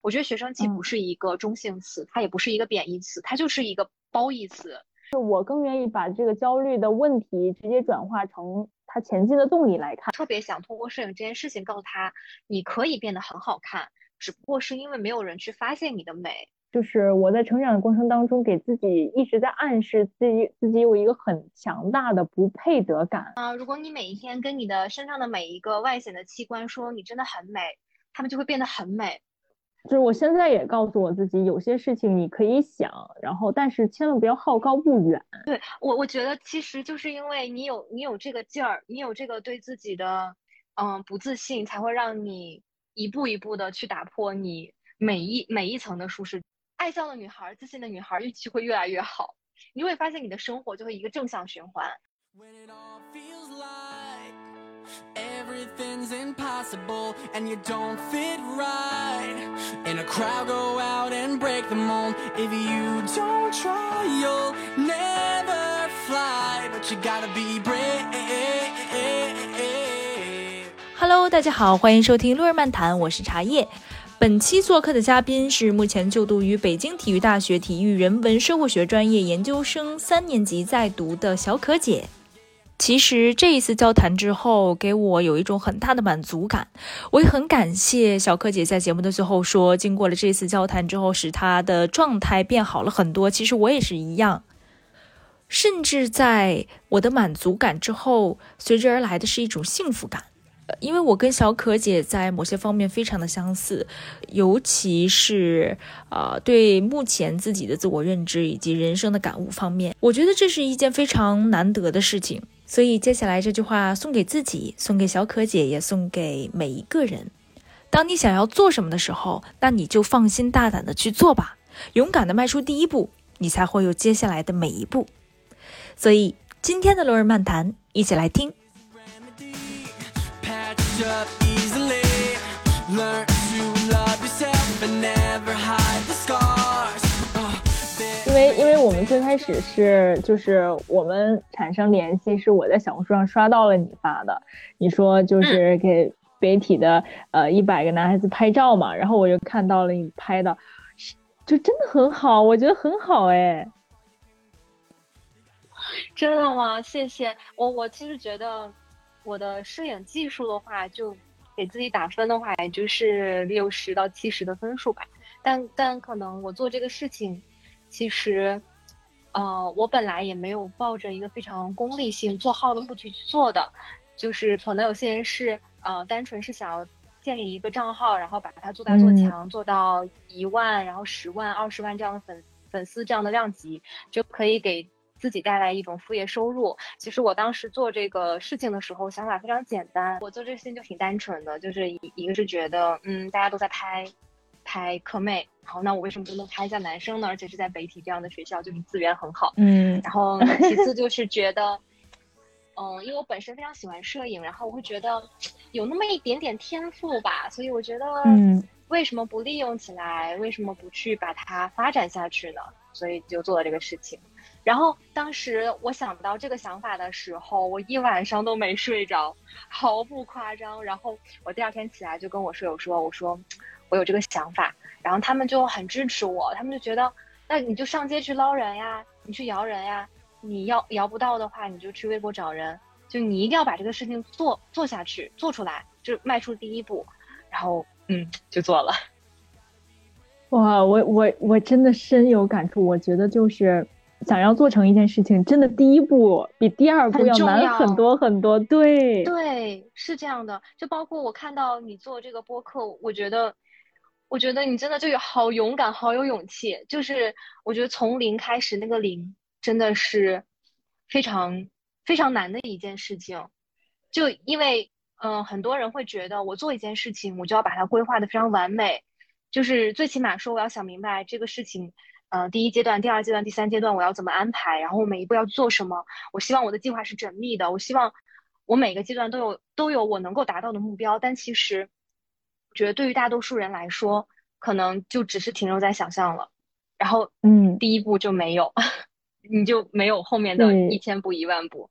我觉得学生气不是一个中性词，它也不是一个贬义词，它就是一个褒义词。就我更愿意把这个焦虑的问题直接转化成他前进的动力来看。特别想通过摄影这件事情告诉他，你可以变得很好看，只不过是因为没有人去发现你的美。就是我在成长的过程当中，给自己一直在暗示自己，自己有一个很强大的不配得感啊。如果你每一天跟你的身上的每一个外显的器官说你真的很美，他们就会变得很美。就是我现在也告诉我自己，有些事情你可以想，然后但是千万不要好高骛远。对我，我觉得其实就是因为你有你有这个劲儿，你有这个对自己的嗯不自信，才会让你一步一步的去打破你每一每一层的舒适。爱笑的女孩，自信的女孩，运气会越来越好。你会发现你的生活就会一个正向循环。Everything's impossible and you don't fit right in a crowd go out and break the mold. If you don't try, you'll never fly. But you gotta be brave. Hello, 大家好，欢迎收听《路人漫谈》，我是茶叶。本期做客的嘉宾是目前就读于北京体育大学体育人文社会学专业研究生三年级在读的小可姐。其实这一次交谈之后，给我有一种很大的满足感。我也很感谢小可姐在节目的最后说，经过了这次交谈之后，使她的状态变好了很多。其实我也是一样，甚至在我的满足感之后，随之而来的是一种幸福感。因为我跟小可姐在某些方面非常的相似，尤其是呃对目前自己的自我认知以及人生的感悟方面，我觉得这是一件非常难得的事情。所以接下来这句话送给自己，送给小可姐，也送给每一个人：当你想要做什么的时候，那你就放心大胆的去做吧，勇敢的迈出第一步，你才会有接下来的每一步。所以今天的罗尔漫谈，一起来听。我们最开始是，就是我们产生联系，是我在小红书上刷到了你发的，你说就是给北体的呃一百个男孩子拍照嘛，然后我就看到了你拍的，就真的很好，我觉得很好哎。真的吗？谢谢我，我其实觉得。我的摄影技术的话，就给自己打分的话，也就是六十到七十的分数吧。但但可能我做这个事情，其实，呃，我本来也没有抱着一个非常功利性、做号的目的去做的。就是可能有些人是呃，单纯是想要建立一个账号，然后把它做大做强，做到一万，然后十万、二十万这样的粉粉丝这样的量级，就可以给。自己带来一种副业收入。其实我当时做这个事情的时候，想法非常简单。我做这个事情就挺单纯的，就是一一个是觉得，嗯，大家都在拍，拍课妹，然后，那我为什么不能拍一下男生呢？而且是在北体这样的学校，就是资源很好。嗯。然后其次就 是觉得，嗯，因为我本身非常喜欢摄影，然后我会觉得有那么一点点天赋吧，所以我觉得，嗯，为什么不利用起来？为什么不去把它发展下去呢？所以就做了这个事情。然后当时我想到这个想法的时候，我一晚上都没睡着，毫不夸张。然后我第二天起来就跟我舍友说：“我说我有这个想法。”然后他们就很支持我，他们就觉得那你就上街去捞人呀，你去摇人呀，你要摇不到的话，你就去微博找人，就你一定要把这个事情做做下去，做出来，就迈出第一步。然后嗯，就做了。哇，我我我真的深有感触，我觉得就是。想要做成一件事情，真的第一步比第二步要难很多很多。对对，是这样的。就包括我看到你做这个播客，我觉得，我觉得你真的就有好勇敢，好有勇气。就是我觉得从零开始，那个零真的是非常非常难的一件事情。就因为，嗯，很多人会觉得我做一件事情，我就要把它规划的非常完美，就是最起码说我要想明白这个事情。呃，第一阶段、第二阶段、第三阶段，我要怎么安排？然后每一步要做什么？我希望我的计划是缜密的。我希望我每个阶段都有都有我能够达到的目标。但其实，觉得对于大多数人来说，可能就只是停留在想象了。然后，嗯，第一步就没有，你就没有后面的一千步、一万步。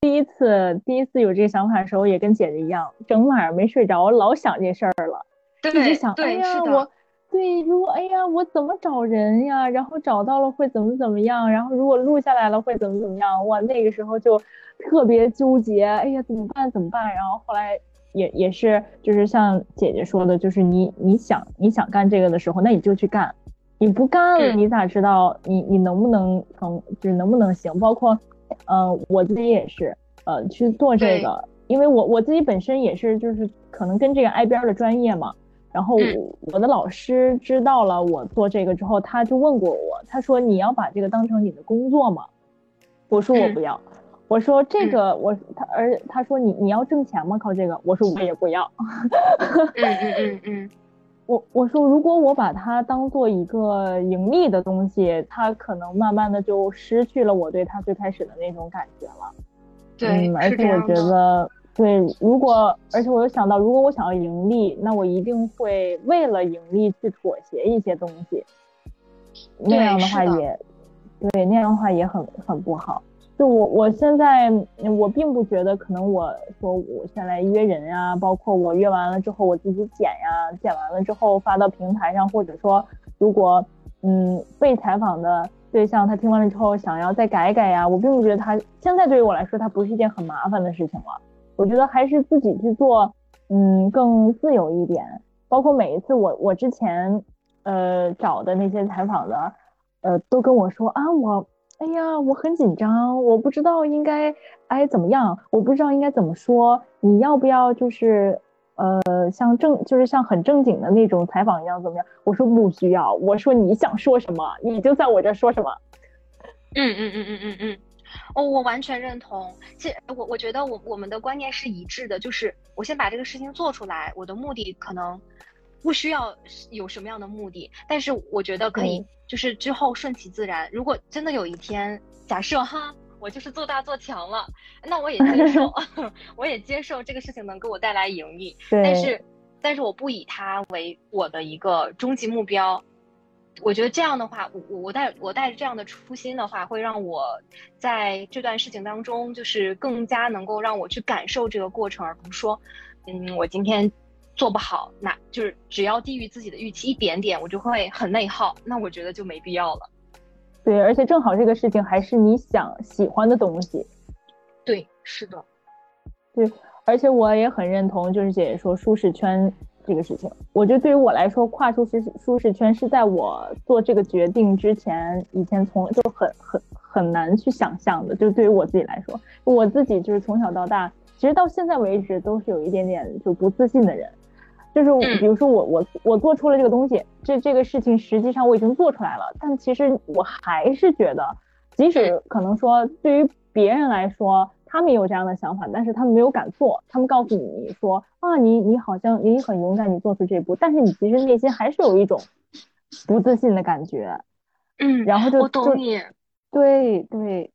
第一次第一次有这个想法的时候，也跟姐姐一样，整晚上没睡着，我老想这事儿了，一直想，哎呀，我。对，如果哎呀，我怎么找人呀？然后找到了会怎么怎么样？然后如果录下来了会怎么怎么样？哇，那个时候就特别纠结，哎呀，怎么办？怎么办？然后后来也也是，就是像姐姐说的，就是你你想你想干这个的时候，那你就去干，你不干了，你咋知道你你能不能成，就是能不能行？包括，呃，我自己也是，呃，去做这个，因为我我自己本身也是，就是可能跟这个挨边的专业嘛。然后我的老师知道了我做这个之后，他就问过我，他说你要把这个当成你的工作吗？我说我不要，我说这个我他而他说你你要挣钱吗？靠这个？我说我也不要。嗯嗯嗯嗯，我我说如果我把它当做一个盈利的东西，它可能慢慢的就失去了我对它最开始的那种感觉了。对，而且我觉得。对，如果而且我又想到，如果我想要盈利，那我一定会为了盈利去妥协一些东西，那样的话也，对，那样的话也很很不好。我我现在我并不觉得可能我说我先来约人啊，包括我约完了之后我自己剪呀，剪完了之后发到平台上，或者说如果嗯被采访的对象他听完了之后想要再改改呀，我并不觉得他现在对于我来说他不是一件很麻烦的事情了。我觉得还是自己去做，嗯，更自由一点。包括每一次我我之前，呃，找的那些采访的，呃，都跟我说啊，我，哎呀，我很紧张，我不知道应该，哎，怎么样？我不知道应该怎么说。你要不要就是，呃，像正就是像很正经的那种采访一样，怎么样？我说不需要。我说你想说什么，你就在我这说什么。嗯嗯嗯嗯嗯嗯。哦，我完全认同。其实我我觉得我我们的观念是一致的，就是我先把这个事情做出来，我的目的可能不需要有什么样的目的，但是我觉得可以，就是之后顺其自然。如果真的有一天，假设哈，我就是做大做强了，那我也接受，我也接受这个事情能给我带来盈利。但是，但是我不以它为我的一个终极目标。我觉得这样的话，我我带我带着这样的初心的话，会让我在这段事情当中，就是更加能够让我去感受这个过程，而不是说，嗯，我今天做不好，那就是只要低于自己的预期一点点，我就会很内耗。那我觉得就没必要了。对，而且正好这个事情还是你想喜欢的东西。对，是的。对，而且我也很认同，就是姐姐说舒适圈。这个事情，我觉得对于我来说，跨出舒适舒适圈是在我做这个决定之前，以前从就很很很难去想象的。就是对于我自己来说，我自己就是从小到大，其实到现在为止都是有一点点就不自信的人。就是比如说我我我做出了这个东西，这这个事情实际上我已经做出来了，但其实我还是觉得，即使可能说对于别人来说。他们有这样的想法，但是他们没有敢做。他们告诉你说啊，你你好像你很勇敢，你做出这一步，但是你其实内心还是有一种不自信的感觉。嗯，然后就我懂你。对对，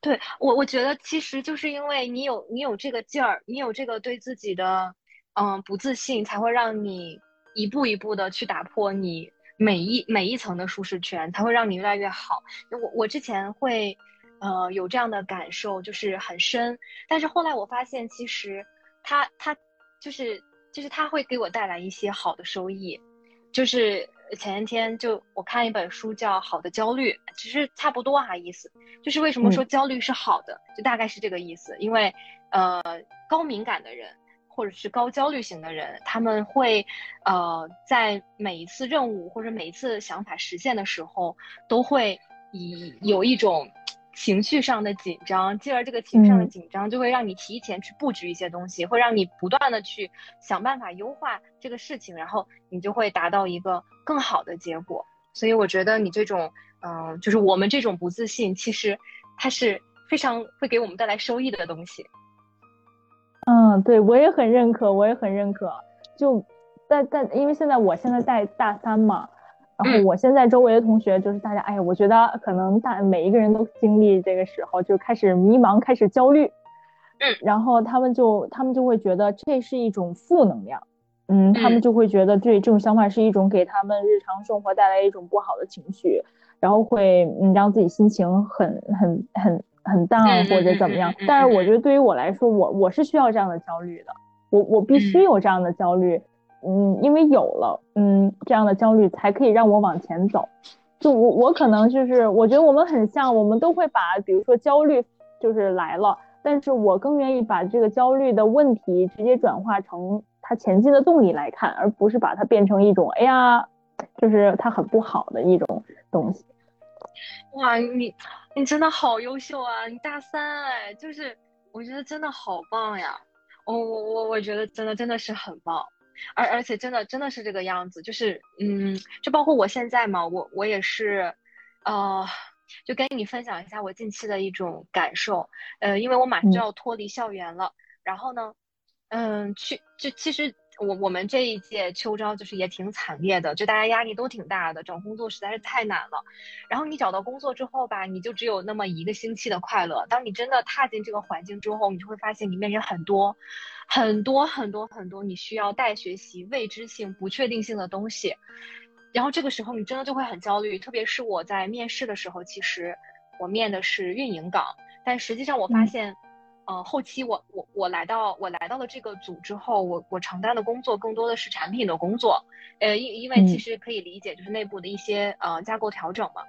对我我觉得其实就是因为你有你有这个劲儿，你有这个对自己的嗯不自信，才会让你一步一步的去打破你每一每一层的舒适圈，才会让你越来越好。我我之前会。呃，有这样的感受就是很深，但是后来我发现，其实他他就是就是他会给我带来一些好的收益，就是前一天就我看一本书叫《好的焦虑》，其实差不多哈意思，就是为什么说焦虑是好的，就大概是这个意思，因为呃高敏感的人或者是高焦虑型的人，他们会呃在每一次任务或者每一次想法实现的时候，都会以有一种。情绪上的紧张，进而这个情绪上的紧张就会让你提前去布局一些东西，会让你不断的去想办法优化这个事情，然后你就会达到一个更好的结果。所以我觉得你这种，嗯，就是我们这种不自信，其实它是非常会给我们带来收益的东西。嗯，对我也很认可，我也很认可。就在在，因为现在我现在在大三嘛。然后我现在周围的同学就是大家，哎呀，我觉得可能大每一个人都经历这个时候，就开始迷茫，开始焦虑，嗯，然后他们就他们就会觉得这是一种负能量，嗯，他们就会觉得对这种想法是一种给他们日常生活带来一种不好的情绪，然后会嗯让自己心情很很很很淡或者怎么样。但是我觉得对于我来说，我我是需要这样的焦虑的，我我必须有这样的焦虑。嗯，因为有了嗯这样的焦虑，才可以让我往前走。就我我可能就是我觉得我们很像，我们都会把比如说焦虑就是来了，但是我更愿意把这个焦虑的问题直接转化成它前进的动力来看，而不是把它变成一种哎呀，就是它很不好的一种东西。哇，你你真的好优秀啊！你大三哎，就是我觉得真的好棒呀！我我我我觉得真的真的是很棒，而而且真的真的是这个样子，就是嗯，就包括我现在嘛，我我也是，呃，就跟你分享一下我近期的一种感受，呃，因为我马上就要脱离校园了，然后呢，嗯，去就其实。我我们这一届秋招就是也挺惨烈的，就大家压力都挺大的，找工作实在是太难了。然后你找到工作之后吧，你就只有那么一个星期的快乐。当你真的踏进这个环境之后，你就会发现你面临很多、很多、很多、很多你需要待学习、未知性、不确定性的东西。然后这个时候你真的就会很焦虑，特别是我在面试的时候，其实我面的是运营岗，但实际上我发现。嗯，后期我我我来到我来到了这个组之后，我我承担的工作更多的是产品的工作，呃，因因为其实可以理解，就是内部的一些呃架构调整嘛。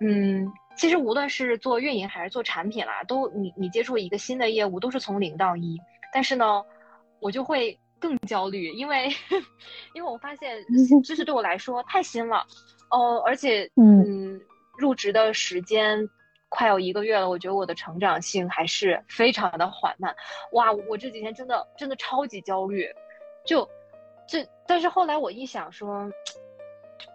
嗯，其实无论是做运营还是做产品啦，都你你接触一个新的业务都是从零到一，但是呢，我就会更焦虑，因为 因为我发现知识对我来说太新了，哦，而且嗯，入职的时间。快要一个月了，我觉得我的成长性还是非常的缓慢。哇，我这几天真的真的超级焦虑，就这，但是后来我一想说，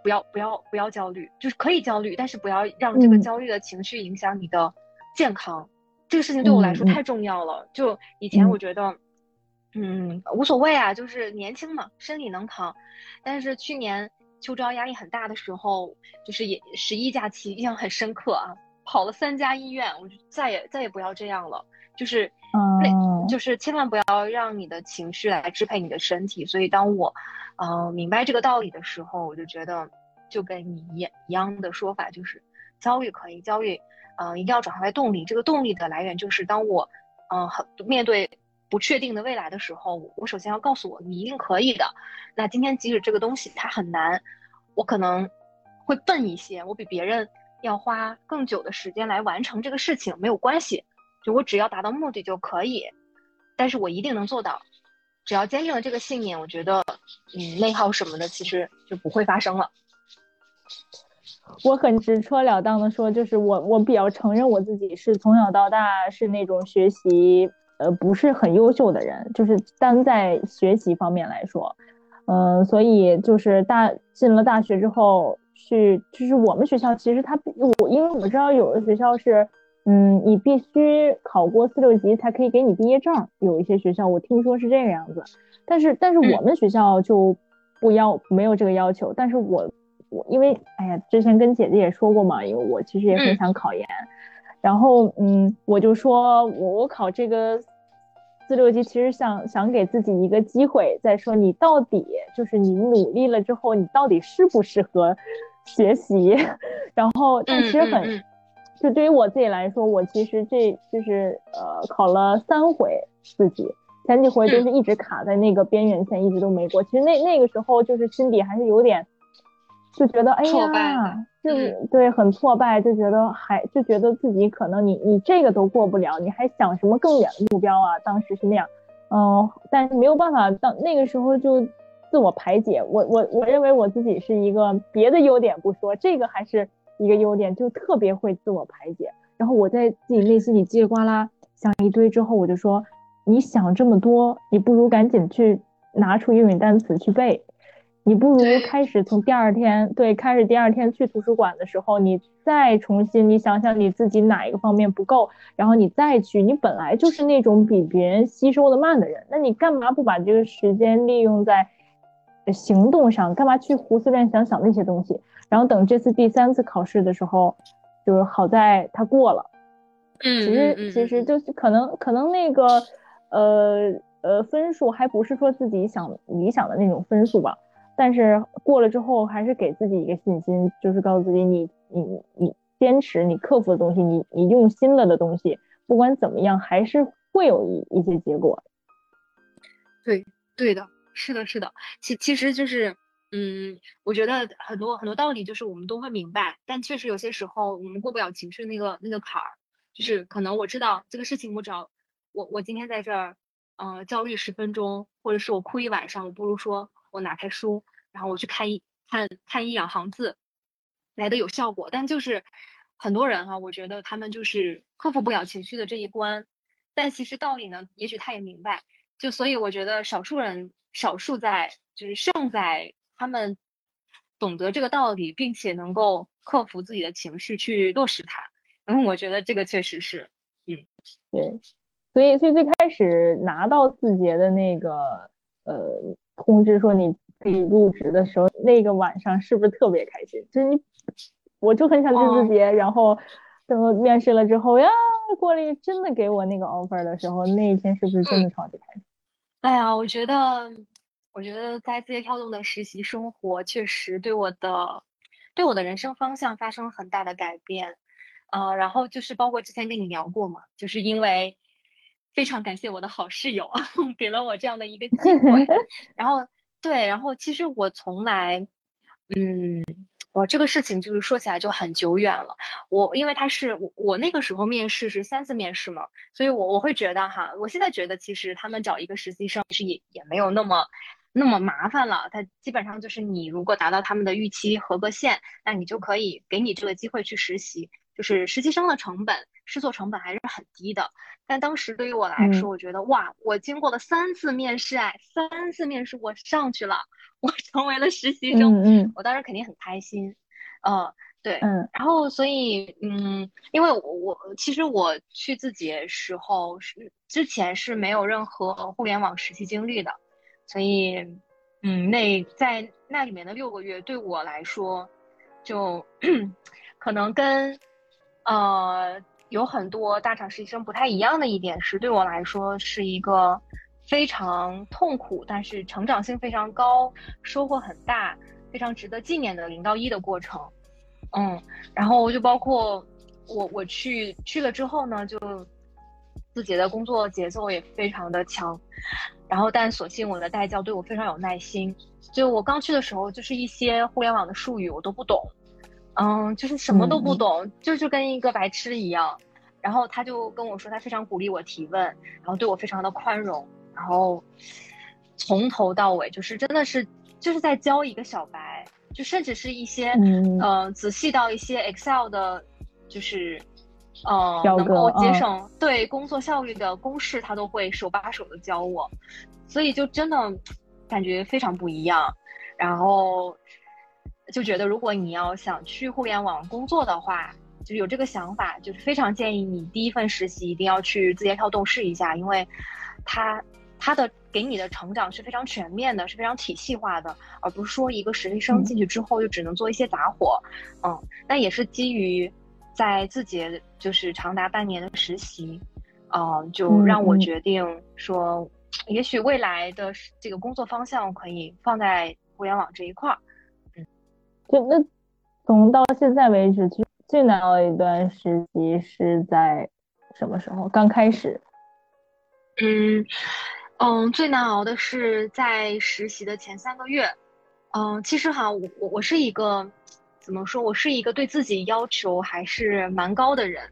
不要不要不要焦虑，就是可以焦虑，但是不要让这个焦虑的情绪影响你的健康。这个事情对我来说太重要了。就以前我觉得，嗯，无所谓啊，就是年轻嘛，身体能扛。但是去年秋招压力很大的时候，就是也十一假期印象很深刻啊。跑了三家医院，我就再也再也不要这样了。就是，那就是千万不要让你的情绪来支配你的身体。所以当我，呃，明白这个道理的时候，我就觉得，就跟你一一样的说法，就是焦虑可以，焦虑，嗯，一定要转化为动力。这个动力的来源就是，当我，嗯，很面对不确定的未来的时候，我首先要告诉我，你一定可以的。那今天即使这个东西它很难，我可能会笨一些，我比别人。要花更久的时间来完成这个事情没有关系，就我只要达到目的就可以，但是我一定能做到。只要坚定了这个信念，我觉得，嗯，内耗什么的其实就不会发生了。我很直戳了当的说，就是我我比较承认我自己是从小到大是那种学习呃不是很优秀的人，就是单在学习方面来说，嗯，所以就是大进了大学之后。去就是我们学校，其实他我因为我们知道有的学校是，嗯，你必须考过四六级才可以给你毕业证，有一些学校我听说是这个样子，但是但是我们学校就不要没有这个要求，但是我我因为哎呀之前跟姐姐也说过嘛，因为我其实也很想考研，然后嗯我就说我我考这个四六级其实想想给自己一个机会，再说你到底就是你努力了之后你到底适不适合。学习，然后但其实很，就对于我自己来说，我其实这就是呃考了三回四级，前几回就是一直卡在那个边缘线，一直都没过。其实那那个时候就是心底还是有点，就觉得哎呀，就对很挫败，就觉得还就觉得自己可能你你这个都过不了，你还想什么更远的目标啊？当时是那样，嗯，但是没有办法，到那个时候就。自我排解，我我我认为我自己是一个别的优点不说，这个还是一个优点，就特别会自我排解。然后我在自己内心里叽里呱啦想一堆之后，我就说，你想这么多，你不如赶紧去拿出英语单词去背，你不如开始从第二天，对，开始第二天去图书馆的时候，你再重新，你想想你自己哪一个方面不够，然后你再去，你本来就是那种比别人吸收的慢的人，那你干嘛不把这个时间利用在？行动上干嘛去胡思乱想想那些东西？然后等这次第三次考试的时候，就是好在他过了。嗯，其实其实就是可能可能那个呃呃分数还不是说自己想理想的那种分数吧，但是过了之后还是给自己一个信心，就是告诉自己你你你坚持你克服的东西，你你用心了的东西，不管怎么样还是会有一一些结果。对对的。是的，是的，其其实就是，嗯，我觉得很多很多道理就是我们都会明白，但确实有些时候我们过不了情绪那个那个坎儿，就是可能我知道这个事情，我只要我我今天在这儿，嗯，焦虑十分钟，或者是我哭一晚上，我不如说我拿开书，然后我去看一看看一两行字，来的有效果。但就是很多人哈，我觉得他们就是克服不了情绪的这一关，但其实道理呢，也许他也明白，就所以我觉得少数人。少数在就是胜在他们懂得这个道理，并且能够克服自己的情绪去落实它。嗯，我觉得这个确实是，嗯，对。所以，所以最开始拿到字节的那个呃通知说你可以入职的时候，那个晚上是不是特别开心？就是你，我就很想去字节，然后等面试了之后呀，郭丽真的给我那个 offer 的时候，那一天是不是真的超级开心？哎呀，我觉得，我觉得在字节跳动的实习生活确实对我的，对我的人生方向发生了很大的改变。呃，然后就是包括之前跟你聊过嘛，就是因为非常感谢我的好室友 给了我这样的一个机会。然后对，然后其实我从来，嗯。我这个事情就是说起来就很久远了。我因为他是我我那个时候面试是三次面试嘛，所以我我会觉得哈，我现在觉得其实他们找一个实习生其实也也没有那么那么麻烦了。他基本上就是你如果达到他们的预期合格线，那你就可以给你这个机会去实习。就是实习生的成本试错成本还是很低的。但当时对于我来说，我觉得哇，我经过了三次面试，哎，三次面试我上去了。我成为了实习生，嗯，我当时肯定很开心，呃，对，嗯，然后所以，嗯，因为我我其实我去字节时候是之前是没有任何互联网实习经历的，所以，嗯，那在那里面的六个月对我来说，就 可能跟呃有很多大厂实习生不太一样的一点是，对我来说是一个。非常痛苦，但是成长性非常高，收获很大，非常值得纪念的零到一的过程。嗯，然后就包括我我去去了之后呢，就自己的工作节奏也非常的强。然后，但所幸我的代教对我非常有耐心。就我刚去的时候，就是一些互联网的术语我都不懂，嗯，就是什么都不懂，就就跟一个白痴一样。然后他就跟我说，他非常鼓励我提问，然后对我非常的宽容。然后从头到尾就是真的是就是在教一个小白，就甚至是一些嗯仔细到一些 Excel 的，就是呃能够节省对工作效率的公式，他都会手把手的教我，所以就真的感觉非常不一样。然后就觉得如果你要想去互联网工作的话，就有这个想法，就是非常建议你第一份实习一定要去字节跳动试一下，因为它。它的给你的成长是非常全面的，是非常体系化的，而不是说一个实习生进去之后就只能做一些杂活，嗯，那也是基于在字节就是长达半年的实习，嗯，就让我决定说，也许未来的这个工作方向可以放在互联网这一块儿，嗯，就那从到现在为止，最最难熬一段实习是在什么时候？刚开始，嗯。嗯，最难熬的是在实习的前三个月。嗯，其实哈，我我我是一个怎么说？我是一个对自己要求还是蛮高的人。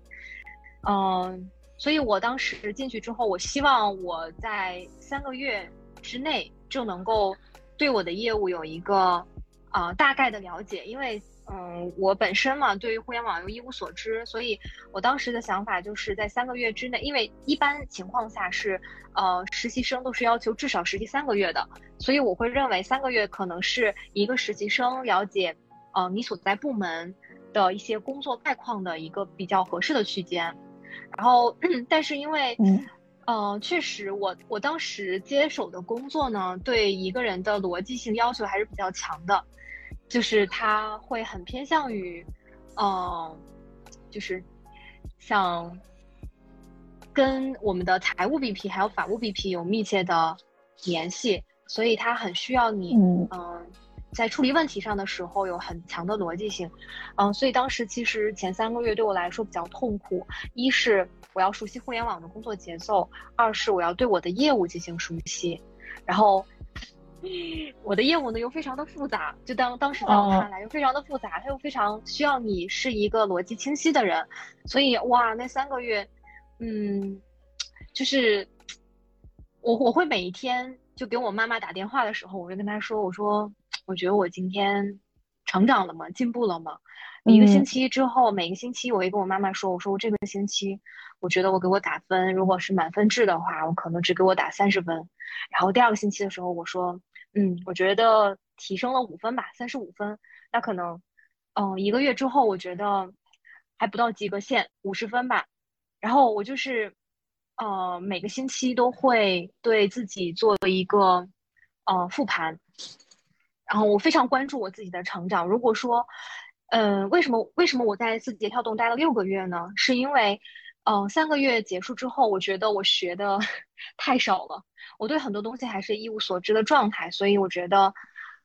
嗯，所以我当时进去之后，我希望我在三个月之内就能够对我的业务有一个啊大概的了解，因为。嗯，我本身嘛，对于互联网又一无所知，所以我当时的想法就是在三个月之内，因为一般情况下是，呃，实习生都是要求至少实习三个月的，所以我会认为三个月可能是一个实习生了解，呃，你所在部门的一些工作概况的一个比较合适的区间。然后，但是因为，呃，确实我我当时接手的工作呢，对一个人的逻辑性要求还是比较强的。就是他会很偏向于，嗯，就是像跟我们的财务 BP 还有法务 BP 有密切的联系，所以他很需要你，嗯，在处理问题上的时候有很强的逻辑性，嗯，所以当时其实前三个月对我来说比较痛苦，一是我要熟悉互联网的工作节奏，二是我要对我的业务进行熟悉，然后。我的业务呢又非常的复杂，就当当时在我看来又非常的复杂，它又非常需要你是一个逻辑清晰的人，所以哇，那三个月，嗯，就是我我会每一天就给我妈妈打电话的时候，我就跟她说，我说我觉得我今天成长了吗？进步了吗？一个星期之后，每个星期我会跟我妈妈说，我说我这个星期我觉得我给我打分，如果是满分制的话，我可能只给我打三十分，然后第二个星期的时候我说。嗯，我觉得提升了五分吧，三十五分。那可能，嗯，一个月之后，我觉得还不到及格线，五十分吧。然后我就是，呃，每个星期都会对自己做一个，呃，复盘。然后我非常关注我自己的成长。如果说，嗯，为什么为什么我在字节跳动待了六个月呢？是因为，嗯，三个月结束之后，我觉得我学的 太少了。我对很多东西还是一无所知的状态，所以我觉得，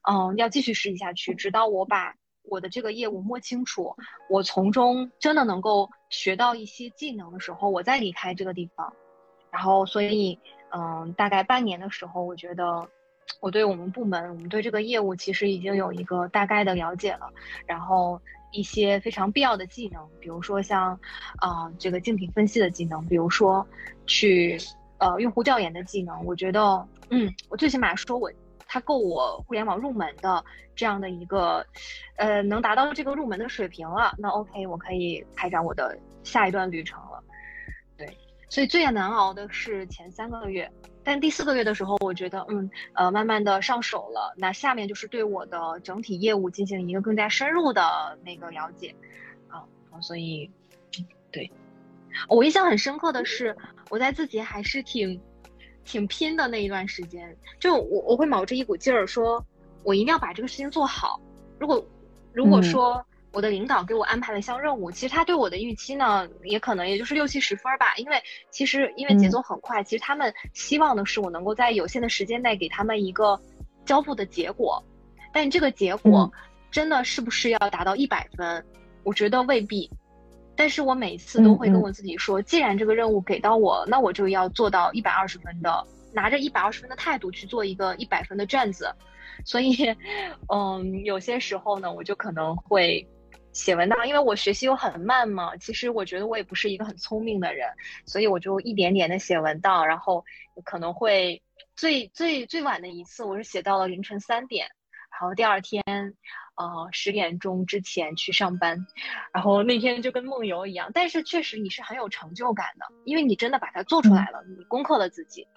嗯，要继续实习下去，直到我把我的这个业务摸清楚，我从中真的能够学到一些技能的时候，我再离开这个地方。然后，所以，嗯，大概半年的时候，我觉得我对我们部门，我们对这个业务其实已经有一个大概的了解了。然后，一些非常必要的技能，比如说像，啊，这个竞品分析的技能，比如说去。呃，用户调研的技能，我觉得，嗯，我最起码说我它够我互联网入门的这样的一个，呃，能达到这个入门的水平了，那 OK，我可以开展我的下一段旅程了。对，所以最难熬的是前三个月，但第四个月的时候，我觉得，嗯，呃，慢慢的上手了，那下面就是对我的整体业务进行一个更加深入的那个了解，啊，所以，对。我印象很深刻的是，我在自己还是挺，挺拼的那一段时间。就我我会卯着一股劲儿，说我一定要把这个事情做好。如果如果说我的领导给我安排了一项任务，其实他对我的预期呢，也可能也就是六七十分吧。因为其实因为节奏很快，其实他们希望的是我能够在有限的时间内给他们一个交付的结果。但这个结果真的是不是要达到一百分？我觉得未必。但是我每次都会跟我自己说，既然这个任务给到我，那我就要做到一百二十分的，拿着一百二十分的态度去做一个一百分的卷子。所以，嗯，有些时候呢，我就可能会写文档，因为我学习又很慢嘛。其实我觉得我也不是一个很聪明的人，所以我就一点点的写文档，然后可能会最最最晚的一次，我是写到了凌晨三点，然后第二天。呃，十点钟之前去上班，然后那天就跟梦游一样。但是确实你是很有成就感的，因为你真的把它做出来了，你攻克了自己。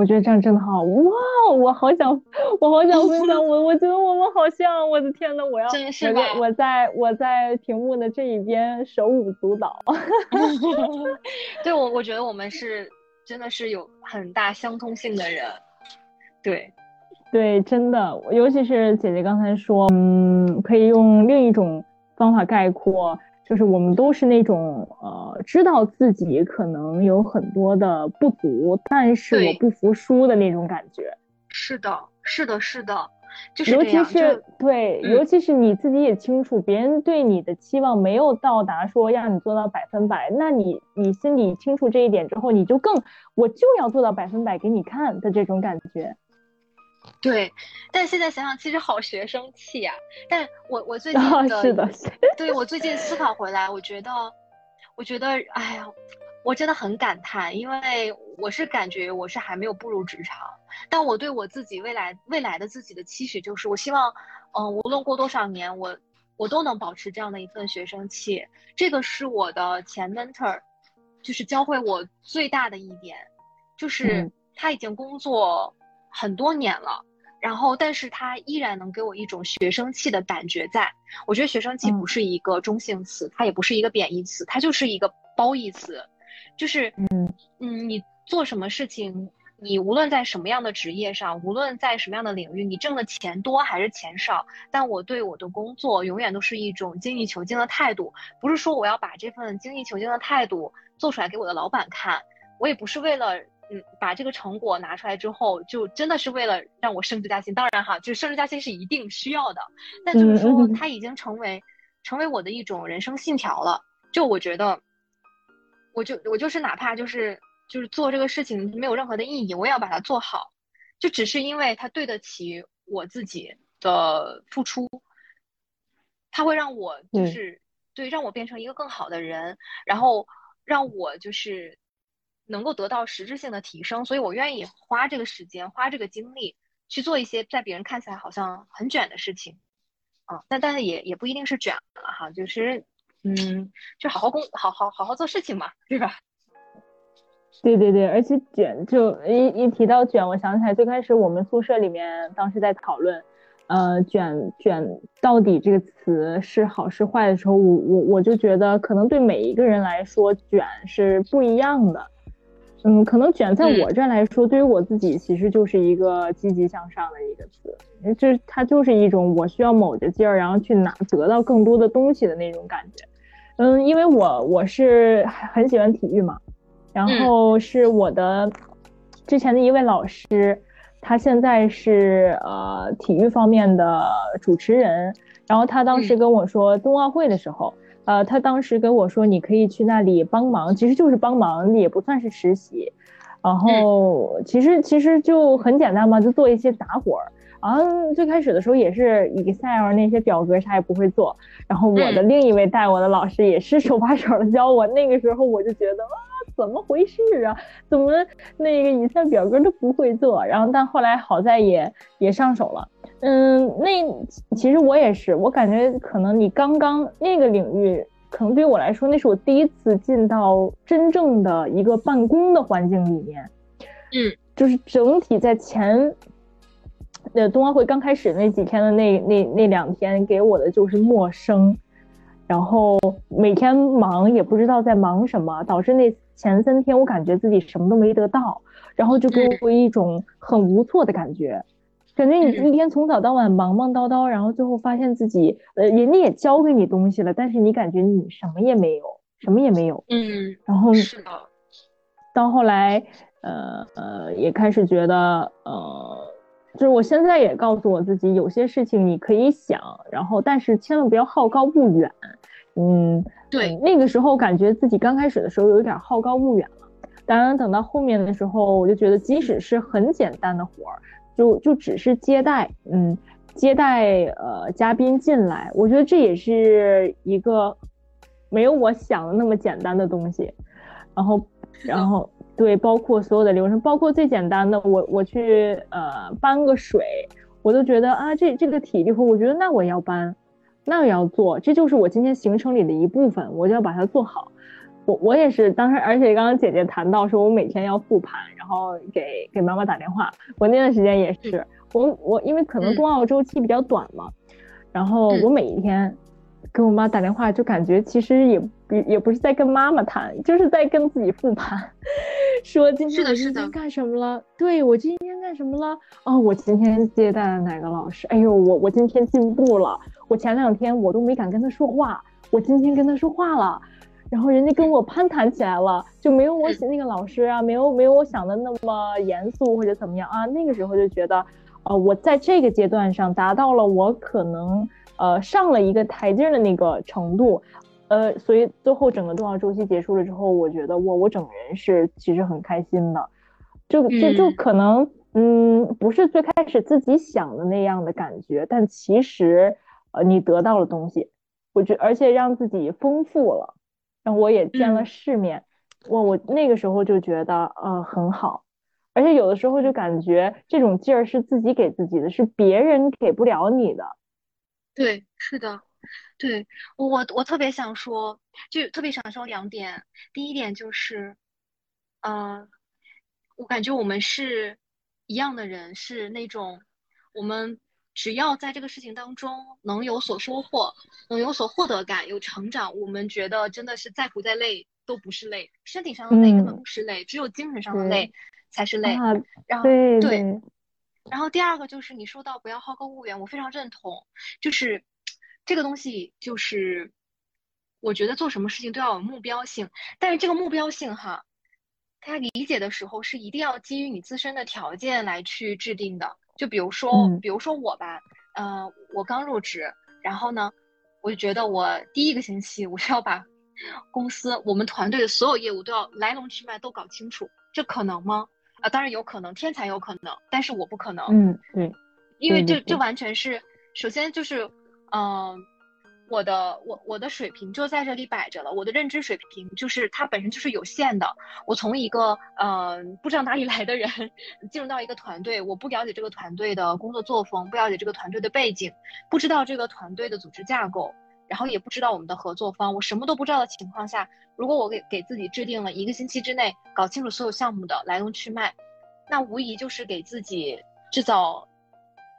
我觉得这样真的好哇！我好想，我好想分享。我我觉得我们好像，我的天呐，我要我我在我在屏幕的这一边手舞足蹈。对我，我觉得我们是真的是有很大相通性的人，对。对，真的，尤其是姐姐刚才说，嗯，可以用另一种方法概括，就是我们都是那种，呃，知道自己可能有很多的不足，但是我不服输的那种感觉。是的，是的，是的，就是尤其是对，尤其是你自己也清楚，别人对你的期望没有到达说让你做到百分百，那你你心里清楚这一点之后，你就更我就要做到百分百给你看的这种感觉。对，但现在想想，其实好学生气呀。但我我最近的，是的，对我最近思考回来，我觉得，我觉得，哎呀，我真的很感叹，因为我是感觉我是还没有步入职场，但我对我自己未来未来的自己的期许就是，我希望，嗯，无论过多少年，我我都能保持这样的一份学生气。这个是我的前 mentor，就是教会我最大的一点，就是他已经工作。很多年了，然后，但是他依然能给我一种学生气的感觉。在我觉得学生气不是一个中性词，它也不是一个贬义词，它就是一个褒义词。就是，嗯嗯，你做什么事情，你无论在什么样的职业上，无论在什么样的领域，你挣的钱多还是钱少，但我对我的工作永远都是一种精益求精的态度。不是说我要把这份精益求精的态度做出来给我的老板看，我也不是为了。嗯，把这个成果拿出来之后，就真的是为了让我升职加薪。当然哈，就升职加薪是一定需要的，但就是说，它已经成为成为我的一种人生信条了。就我觉得，我就我就是哪怕就是就是做这个事情没有任何的意义，我也要把它做好。就只是因为它对得起我自己的付出，它会让我就是对让我变成一个更好的人，然后让我就是能够得到实质性的提升，所以我愿意花这个时间花这个精力去做一些在别人看起来好像很卷的事情，啊，但但是也也不一定是卷了哈，就是嗯，就好好工好好好好做事情嘛，对吧？对对对，而且卷就一一提到卷，我想起来最开始我们宿舍里面当时在讨论，呃，卷卷到底这个词是好是坏的时候，我我我就觉得可能对每一个人来说卷是不一样的，嗯，可能卷在我这来说，对于我自己其实就是一个积极向上的一个词，就是它就是一种我需要卯着劲儿，然后去拿得到更多的东西的那种感觉，嗯，因为我我是很喜欢体育嘛。然后是我的之前的一位老师，他现在是呃体育方面的主持人。然后他当时跟我说，冬奥会的时候，呃，他当时跟我说，你可以去那里帮忙，其实就是帮忙，也不算是实习。然后其实其实就很简单嘛，就做一些杂活儿。然后最开始的时候也是 Excel 那些表格啥也不会做。然后我的另一位带我的老师也是手把手的教我。那个时候我就觉得哇。怎么回事啊？怎么那个以前表格都不会做？然后但后来好在也也上手了。嗯，那其实我也是，我感觉可能你刚刚那个领域，可能对于我来说，那是我第一次进到真正的一个办公的环境里面。嗯，就是整体在前，呃，冬奥会刚开始那几天的那那那两天，给我的就是陌生，然后每天忙也不知道在忙什么，导致那。前三天我感觉自己什么都没得到，然后就给我一种很无措的感觉，感觉你一天从早到晚忙忙叨叨，然后最后发现自己，呃，人家也教给你东西了，但是你感觉你什么也没有，什么也没有。嗯，然后是的，到后来，呃呃，也开始觉得，呃，就是我现在也告诉我自己，有些事情你可以想，然后但是千万不要好高骛远。嗯，对，那个时候感觉自己刚开始的时候有一点好高骛远了。当然，等到后面的时候，我就觉得即使是很简单的活儿，就就只是接待，嗯，接待呃嘉宾进来，我觉得这也是一个没有我想的那么简单的东西。然后，然后对，包括所有的流程，包括最简单的，我我去呃搬个水，我都觉得啊，这这个体力活，我觉得那我要搬。那也要做，这就是我今天行程里的一部分，我就要把它做好。我我也是当时，而且刚刚姐姐谈到说，我每天要复盘，然后给给妈妈打电话。我那段时间也是，我我因为可能冬奥周期比较短嘛，然后我每一天给我妈打电话，就感觉其实也也也不是在跟妈妈谈，就是在跟自己复盘，说今天我今天干什么了？对我今天干什么了？哦，我今天接待了哪个老师？哎呦，我我今天进步了。我前两天我都没敢跟他说话，我今天跟他说话了，然后人家跟我攀谈起来了，就没有我那个老师啊，没有没有我想的那么严肃或者怎么样啊。那个时候就觉得，呃，我在这个阶段上达到了我可能呃上了一个台阶的那个程度，呃，所以最后整个重要周期结束了之后，我觉得我我整个人是其实很开心的，就就就可能嗯不是最开始自己想的那样的感觉，但其实。呃，你得到了东西，我觉而且让自己丰富了，让我也见了世面，我我那个时候就觉得呃很好，而且有的时候就感觉这种劲儿是自己给自己的，是别人给不了你的。对，是的，对我我我特别想说，就特别想说两点，第一点就是，呃，我感觉我们是一样的人，是那种我们。只要在这个事情当中能有所收获，能有所获得感，有成长，我们觉得真的是再苦再累都不是累，身体上的累根本不是累，只有精神上的累才是累。然后对，然后第二个就是你说到不要好高骛远，我非常认同，就是这个东西就是我觉得做什么事情都要有目标性，但是这个目标性哈，他理解的时候是一定要基于你自身的条件来去制定的。就比如说，比如说我吧，嗯，我刚入职，然后呢，我就觉得我第一个星期我是要把公司我们团队的所有业务都要来龙去脉都搞清楚，这可能吗？啊，当然有可能，天才有可能，但是我不可能。嗯，对，因为这这完全是，首先就是，嗯、我的我我的水平就在这里摆着了，我的认知水平就是它本身就是有限的。我从一个呃不知道哪里来的人进入到一个团队，我不了解这个团队的工作作风，不了解这个团队的背景，不知道这个团队的组织架构，然后也不知道我们的合作方，我什么都不知道的情况下，如果我给给自己制定了一个星期之内搞清楚所有项目的来龙去脉，那无疑就是给自己制造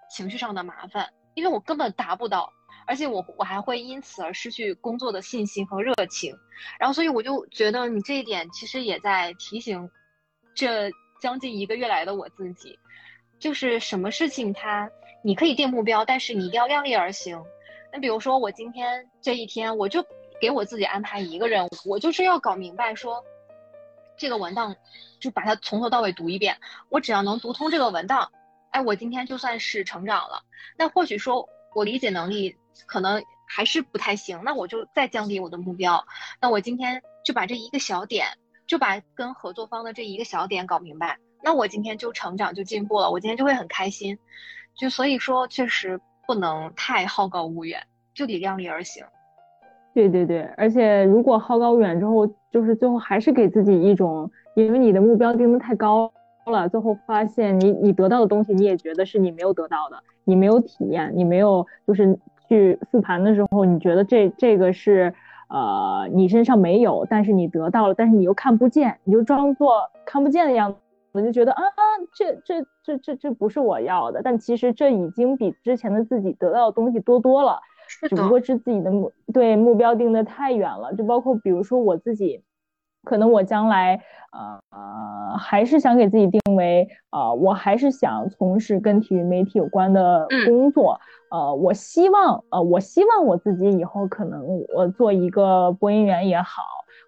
情绪上的麻烦，因为我根本达不到，而且我我还会因此而失去工作的信心和热情，然后所以我就觉得你这一点其实也在提醒这将近一个月来的我自己，就是什么事情它你可以定目标，但是你一定要量力而行。那比如说我今天这一天，我就给我自己安排一个任务，我就是要搞明白说这个文档，就把它从头到尾读一遍。我只要能读通这个文档，哎，我今天就算是成长了。那或许说我理解能力可能还是不太行，那我就再降低我的目标。那我今天就把这一个小点，就把跟合作方的这一个小点搞明白，那我今天就成长就进步了，我今天就会很开心。就所以说，确实不能太好高骛远，就得量力而行。对对对，而且如果好高骛远之后，就是最后还是给自己一种，因为你的目标定的太高了，最后发现你你得到的东西，你也觉得是你没有得到的，你没有体验，你没有就是去复盘的时候，你觉得这这个是呃你身上没有，但是你得到了，但是你又看不见，你就装作看不见的样子。我就觉得啊，这这这这这不是我要的，但其实这已经比之前的自己得到的东西多多了。是只不过是自己的目对目标定的太远了，就包括比如说我自己，可能我将来呃呃还是想给自己定为呃我还是想从事跟体育媒体有关的工作，呃我希望呃我希望我自己以后可能我做一个播音员也好，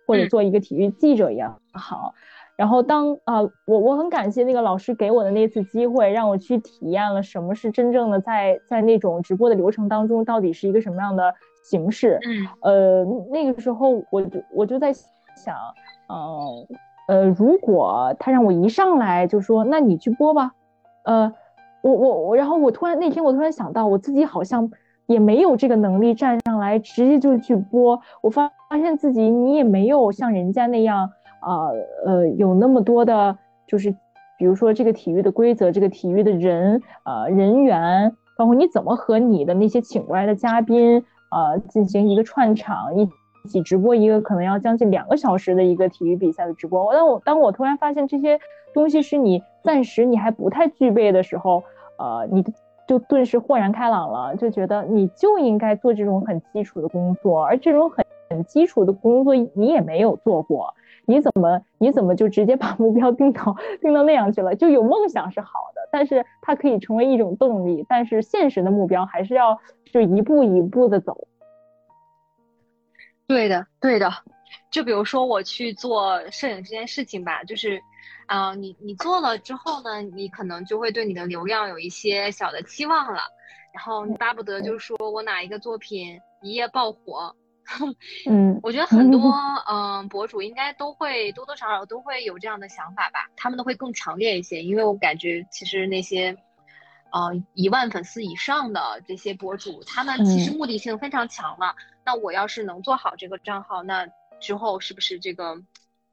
或者做一个体育记者也好。然后当啊、呃，我我很感谢那个老师给我的那次机会，让我去体验了什么是真正的在在那种直播的流程当中，到底是一个什么样的形式。嗯，呃，那个时候我就我就在想，呃呃，如果他让我一上来就说，那你去播吧，呃，我我我，然后我突然那天我突然想到，我自己好像也没有这个能力站上来直接就去播，我发发现自己你也没有像人家那样。啊呃，有那么多的，就是比如说这个体育的规则，这个体育的人呃人员，包括你怎么和你的那些请过来的嘉宾呃进行一个串场，一一起直播一个可能要将近两个小时的一个体育比赛的直播。当我当我突然发现这些东西是你暂时你还不太具备的时候，呃，你就顿时豁然开朗了，就觉得你就应该做这种很基础的工作，而这种很很基础的工作你也没有做过。你怎么你怎么就直接把目标定到定到那样去了？就有梦想是好的，但是它可以成为一种动力，但是现实的目标还是要就一步一步的走。对的，对的。就比如说我去做摄影这件事情吧，就是，啊、呃，你你做了之后呢，你可能就会对你的流量有一些小的期望了，然后你巴不得就是说我哪一个作品一夜爆火。嗯，我觉得很多 嗯、呃、博主应该都会多多少少都会有这样的想法吧，他们都会更强烈一些，因为我感觉其实那些，呃一万粉丝以上的这些博主，他们其实目的性非常强了。嗯、那我要是能做好这个账号，那之后是不是这个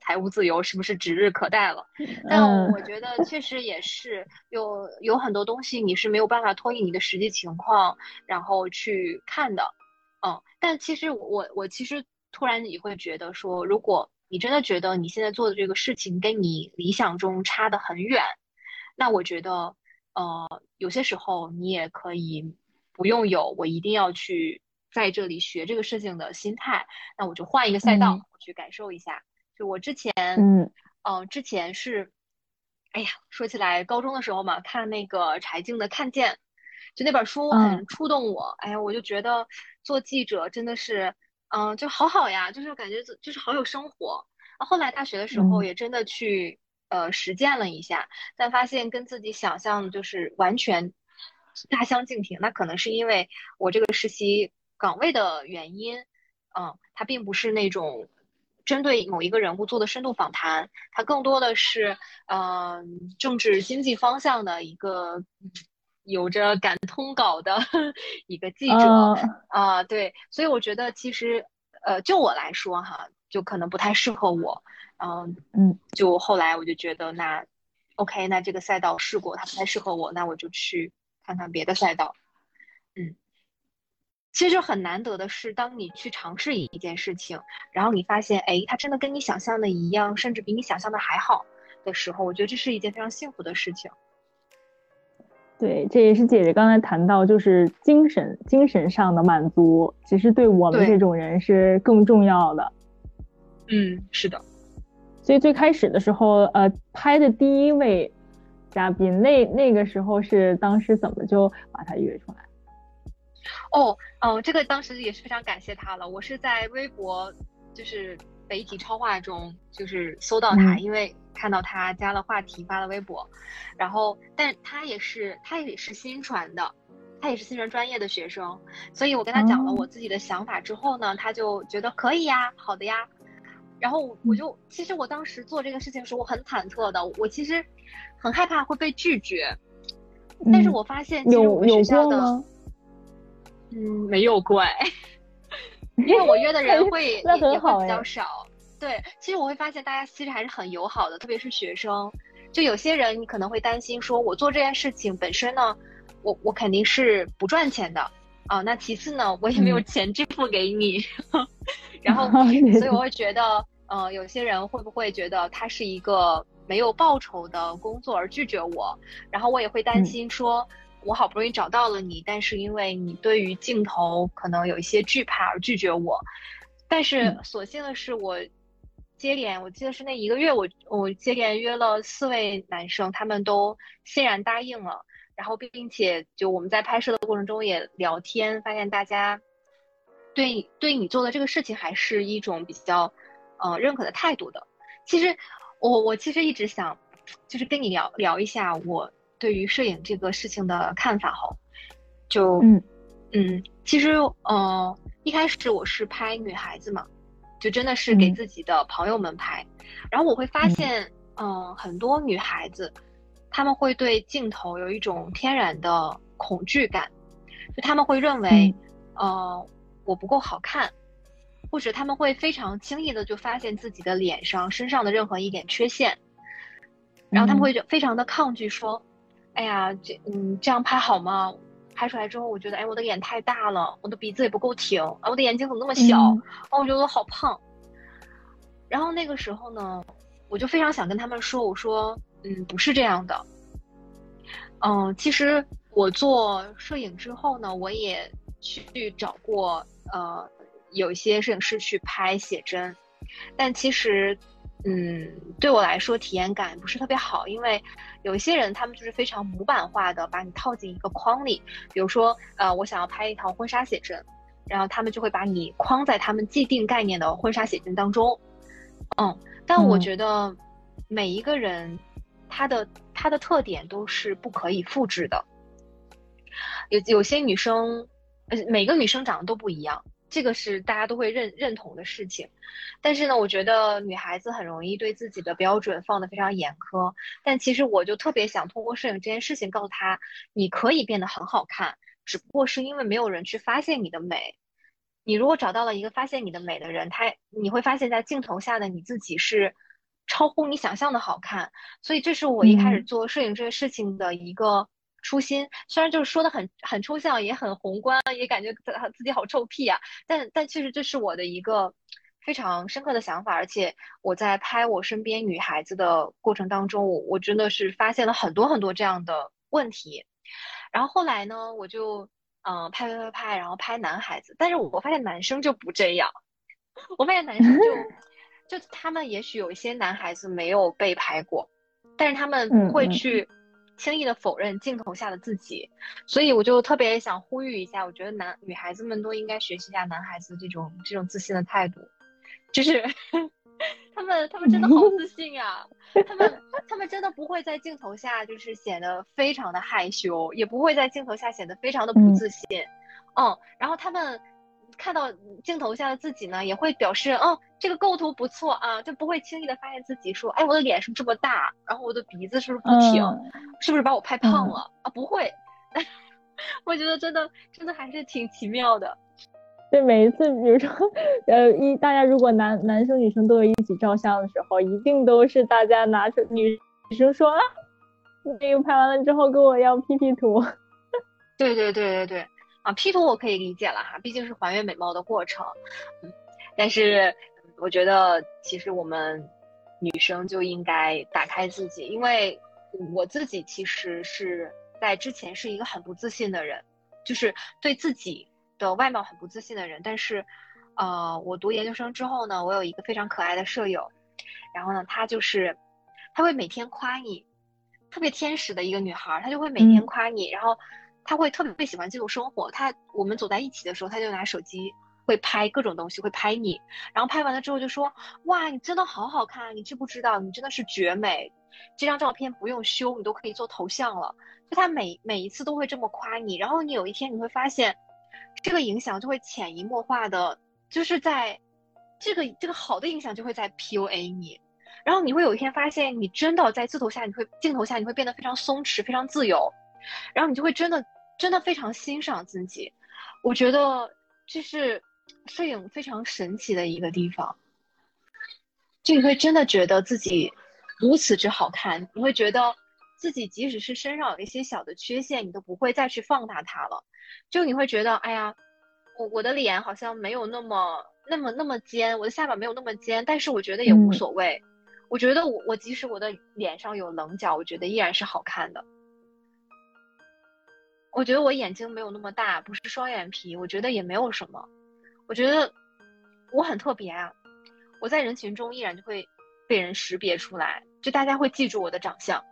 财务自由是不是指日可待了？但我觉得确实也是有有很多东西你是没有办法脱离你的实际情况然后去看的。嗯，但其实我我其实突然也会觉得说，如果你真的觉得你现在做的这个事情跟你理想中差得很远，那我觉得，呃，有些时候你也可以不用有我一定要去在这里学这个事情的心态，那我就换一个赛道，嗯、我去感受一下。就我之前，嗯，嗯、呃，之前是，哎呀，说起来高中的时候嘛，看那个柴静的《看见》。就那本书很触动我，哎呀，我就觉得做记者真的是，嗯，就好好呀，就是感觉就是好有生活。后来大学的时候也真的去呃实践了一下，但发现跟自己想象的就是完全大相径庭。那可能是因为我这个实习岗位的原因，嗯，它并不是那种针对某一个人物做的深度访谈，它更多的是呃政治经济方向的一个有着敢通稿的 一个记者啊，对，所以我觉得其实呃就我来说哈，就可能不太适合我，嗯嗯，就后来我就觉得那 OK，那这个赛道试过，它不太适合我，那我就去看看别的赛道，嗯。其实就很难得的是，当你去尝试一件事情，然后你发现，哎，它真的跟你想象的一样，甚至比你想象的还好的时候，我觉得这是一件非常幸福的事情。对，这也是姐姐刚才谈到，就是精神精神上的满足，其实对我们这种人是更重要的。嗯，是的。所以最开始的时候，呃，拍的第一位嘉宾，那那个时候是当时怎么就把他约出来？哦，嗯，这个当时也是非常感谢他了。我是在微博，就是北体超话中，就是搜到他，因为看到他加了话题发了微博，然后，但他也是他也是新传的，他也是新传专业的学生，所以我跟他讲了我自己的想法之后呢，他就觉得可以呀，好的呀，然后我就其实我当时做这个事情的时候，我很忐忑的，我其实很害怕会被拒绝，但是我发现其实我们学校的。嗯，没有怪，因为我约的人会也也会比较少。对，其实我会发现大家其实还是很友好的，特别是学生。就有些人你可能会担心，说我做这件事情本身呢，我我肯定是不赚钱的啊。那其次呢，我也没有钱支付给你。然后，所以我会觉得，呃，有些人会不会觉得他是一个没有报酬的工作而拒绝我？然后我也会担心说。我好不容易找到了你，但是因为你对于镜头可能有一些惧怕而拒绝我。但是所幸的是，我接连我记得是那一个月，我我接连约了四位男生，他们都欣然答应了。然后并且就我们在拍摄的过程中也聊天，发现大家对对你做的这个事情还是一种比较呃认可的态度的。其实我我其实一直想就是跟你聊聊一下我。对于摄影这个事情的看法哈，就嗯。嗯，其实呃一开始我是拍女孩子嘛，就真的是给自己的朋友们拍，然后我会发现嗯很多女孩子，她们会对镜头有一种天然的恐惧感，就她们会认为呃我不够好看，或者他们会非常轻易的就发现自己的脸上身上的任何一点缺陷，然后他们会非常的抗拒说。哎呀，这嗯，这样拍好吗？拍出来之后，我觉得，哎，我的脸太大了，我的鼻子也不够挺，啊，我的眼睛怎么那么小？哦，我觉得我好胖。然后那个时候呢，我就非常想跟他们说，我说，嗯，不是这样的。嗯，其实我做摄影之后呢，我也去找过，呃，有一些摄影师去拍写真，但其实。嗯，对我来说体验感不是特别好，因为有一些人他们就是非常模板化的把你套进一个框里，比如说呃，我想要拍一套婚纱写真，然后他们就会把你框在他们既定概念的婚纱写真当中。嗯，但我觉得每一个人他的他的特点都是不可以复制的，有有些女生，呃，每个女生长得都不一样。这个是大家都会认认同的事情，但是呢，我觉得女孩子很容易对自己的标准放得非常严苛。但其实我就特别想通过摄影这件事情告诉她，你可以变得很好看，只不过是因为没有人去发现你的美。你如果找到了一个发现你的美的人，他你会发现在镜头下的你自己是超乎你想象的好看。所以这是我一开始做摄影这个事情的一个。初心虽然就是说的很很抽象，也很宏观，也感觉自自己好臭屁啊，但但其实这是我的一个非常深刻的想法，而且我在拍我身边女孩子的过程当中，我我真的是发现了很多很多这样的问题。然后后来呢，我就嗯拍拍拍拍，然后拍男孩子，但是我发现男生就不这样，我发现男生就 就他们也许有一些男孩子没有被拍过，但是他们不会去。轻易的否认镜头下的自己，所以我就特别想呼吁一下，我觉得男女孩子们都应该学习一下男孩子这种这种自信的态度，就是 他们他们真的好自信啊，他们他们真的不会在镜头下就是显得非常的害羞，也不会在镜头下显得非常的不自信，嗯，然后他们看到镜头下的自己呢，也会表示，哦，这个构图不错啊，就不会轻易的发现自己说，哎，我的脸是不是这么大？然后我的鼻子是不是不挺？是不是把我拍胖了啊？不会，我觉得真的真的还是挺奇妙的。对，每一次，比如说，呃，一大家如果男男生女生都有一起照相的时候，一定都是大家拿出女女生说啊，那个拍完了之后跟我要 P P 图。对对对对对，啊，P 图我可以理解了哈，毕竟是还原美貌的过程。嗯，但是我觉得其实我们女生就应该打开自己，因为我自己其实是在之前是一个很不自信的人，就是对自己。的外貌很不自信的人，但是，呃，我读研究生之后呢，我有一个非常可爱的舍友，然后呢，她就是，她会每天夸你，特别天使的一个女孩，她就会每天夸你，然后他会特别喜欢记录生活，他我们走在一起的时候，他就拿手机会拍各种东西，会拍你，然后拍完了之后就说，哇，你真的好好看，你知不知道，你真的是绝美，这张照片不用修，你都可以做头像了，就他每每一次都会这么夸你，然后你有一天你会发现。这个影响就会潜移默化的，就是在这个这个好的影响就会在 PUA 你，然后你会有一天发现，你真的在字头下，你会镜头下你会变得非常松弛，非常自由，然后你就会真的真的非常欣赏自己。我觉得这是摄影非常神奇的一个地方，就你会真的觉得自己如此之好看，你会觉得自己即使是身上有一些小的缺陷，你都不会再去放大它了。就你会觉得，哎呀，我我的脸好像没有那么那么那么尖，我的下巴没有那么尖，但是我觉得也无所谓。我觉得我我即使我的脸上有棱角，我觉得依然是好看的。我觉得我眼睛没有那么大，不是双眼皮，我觉得也没有什么。我觉得我很特别啊，我在人群中依然就会被人识别出来，就大家会记住我的长相，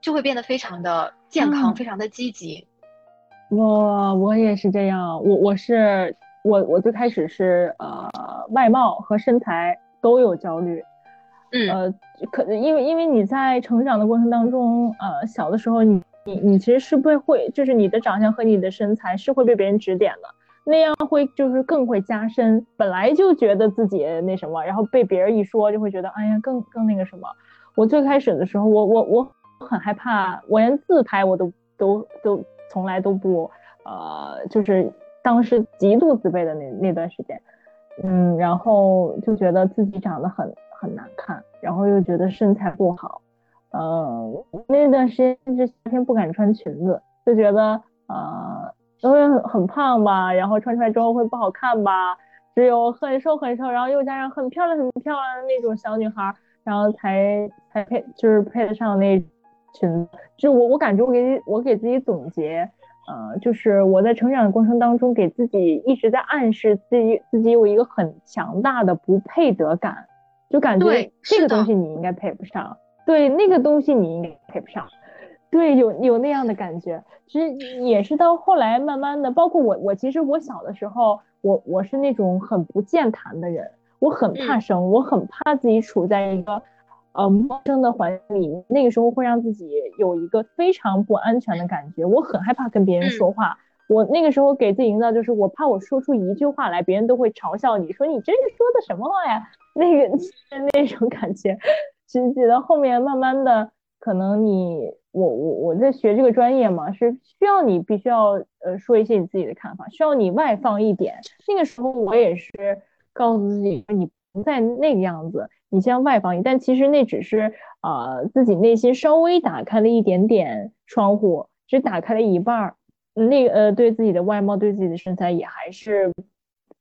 就会变得非常的健康，非常的积极。我我也是这样，我我是我我最开始是呃外貌和身材都有焦虑，嗯呃可因为因为你在成长的过程当中，呃小的时候你你你其实是不会就是你的长相和你的身材是会被别人指点的，那样会就是更会加深，本来就觉得自己那什么，然后被别人一说就会觉得哎呀更更那个什么。我最开始的时候，我我我很害怕，我连自拍我都都都。从来都不，呃，就是当时极度自卑的那那段时间，嗯，然后就觉得自己长得很很难看，然后又觉得身材不好，嗯，那段时间甚至夏天不敢穿裙子，就觉得呃，因为很很胖吧，然后穿出来之后会不好看吧，只有很瘦很瘦，然后又加上很漂亮很漂亮的那种小女孩，然后才才配就是配得上那。裙子，就我我感觉我给我给自己总结，呃，就是我在成长的过程当中，给自己一直在暗示自己自己有一个很强大的不配得感，就感觉这个东西你应该配不上，对那个东西你应该配不上，对有有那样的感觉，其实也是到后来慢慢的，包括我我其实我小的时候，我我是那种很不健谈的人，我很怕生，我很怕自己处在一个。呃，陌生的环境里，那个时候会让自己有一个非常不安全的感觉。我很害怕跟别人说话。我那个时候给自己营造就是，我怕我说出一句话来，别人都会嘲笑你说你这是说的什么话呀？那个 那种感觉。其实到后面慢慢的，可能你我我我在学这个专业嘛，是需要你必须要呃说一些你自己的看法，需要你外放一点。那个时候我也是告诉自己，你不再那个样子。你先外放一，但其实那只是呃自己内心稍微打开了一点点窗户，只打开了一半儿。那个呃对自己的外貌、对自己的身材也还是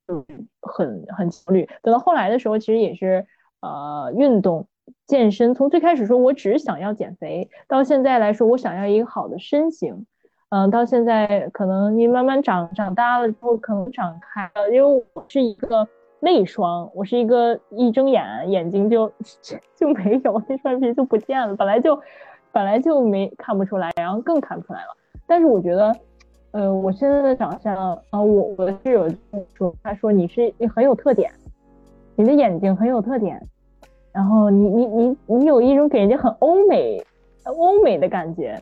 嗯很很焦虑。等到后来的时候，其实也是呃运动健身。从最开始说我只是想要减肥，到现在来说我想要一个好的身形，嗯，到现在可能你慢慢长长大了之后可能长开了，因为我是一个。内双，我是一个一睁眼眼睛就 就没有那双皮就不见了，本来就本来就没看不出来，然后更看不出来了。但是我觉得，呃，我现在的长相啊，我我的室友说，他说你是你很有特点，你的眼睛很有特点，然后你你你你有一种给人家很欧美欧美的感觉，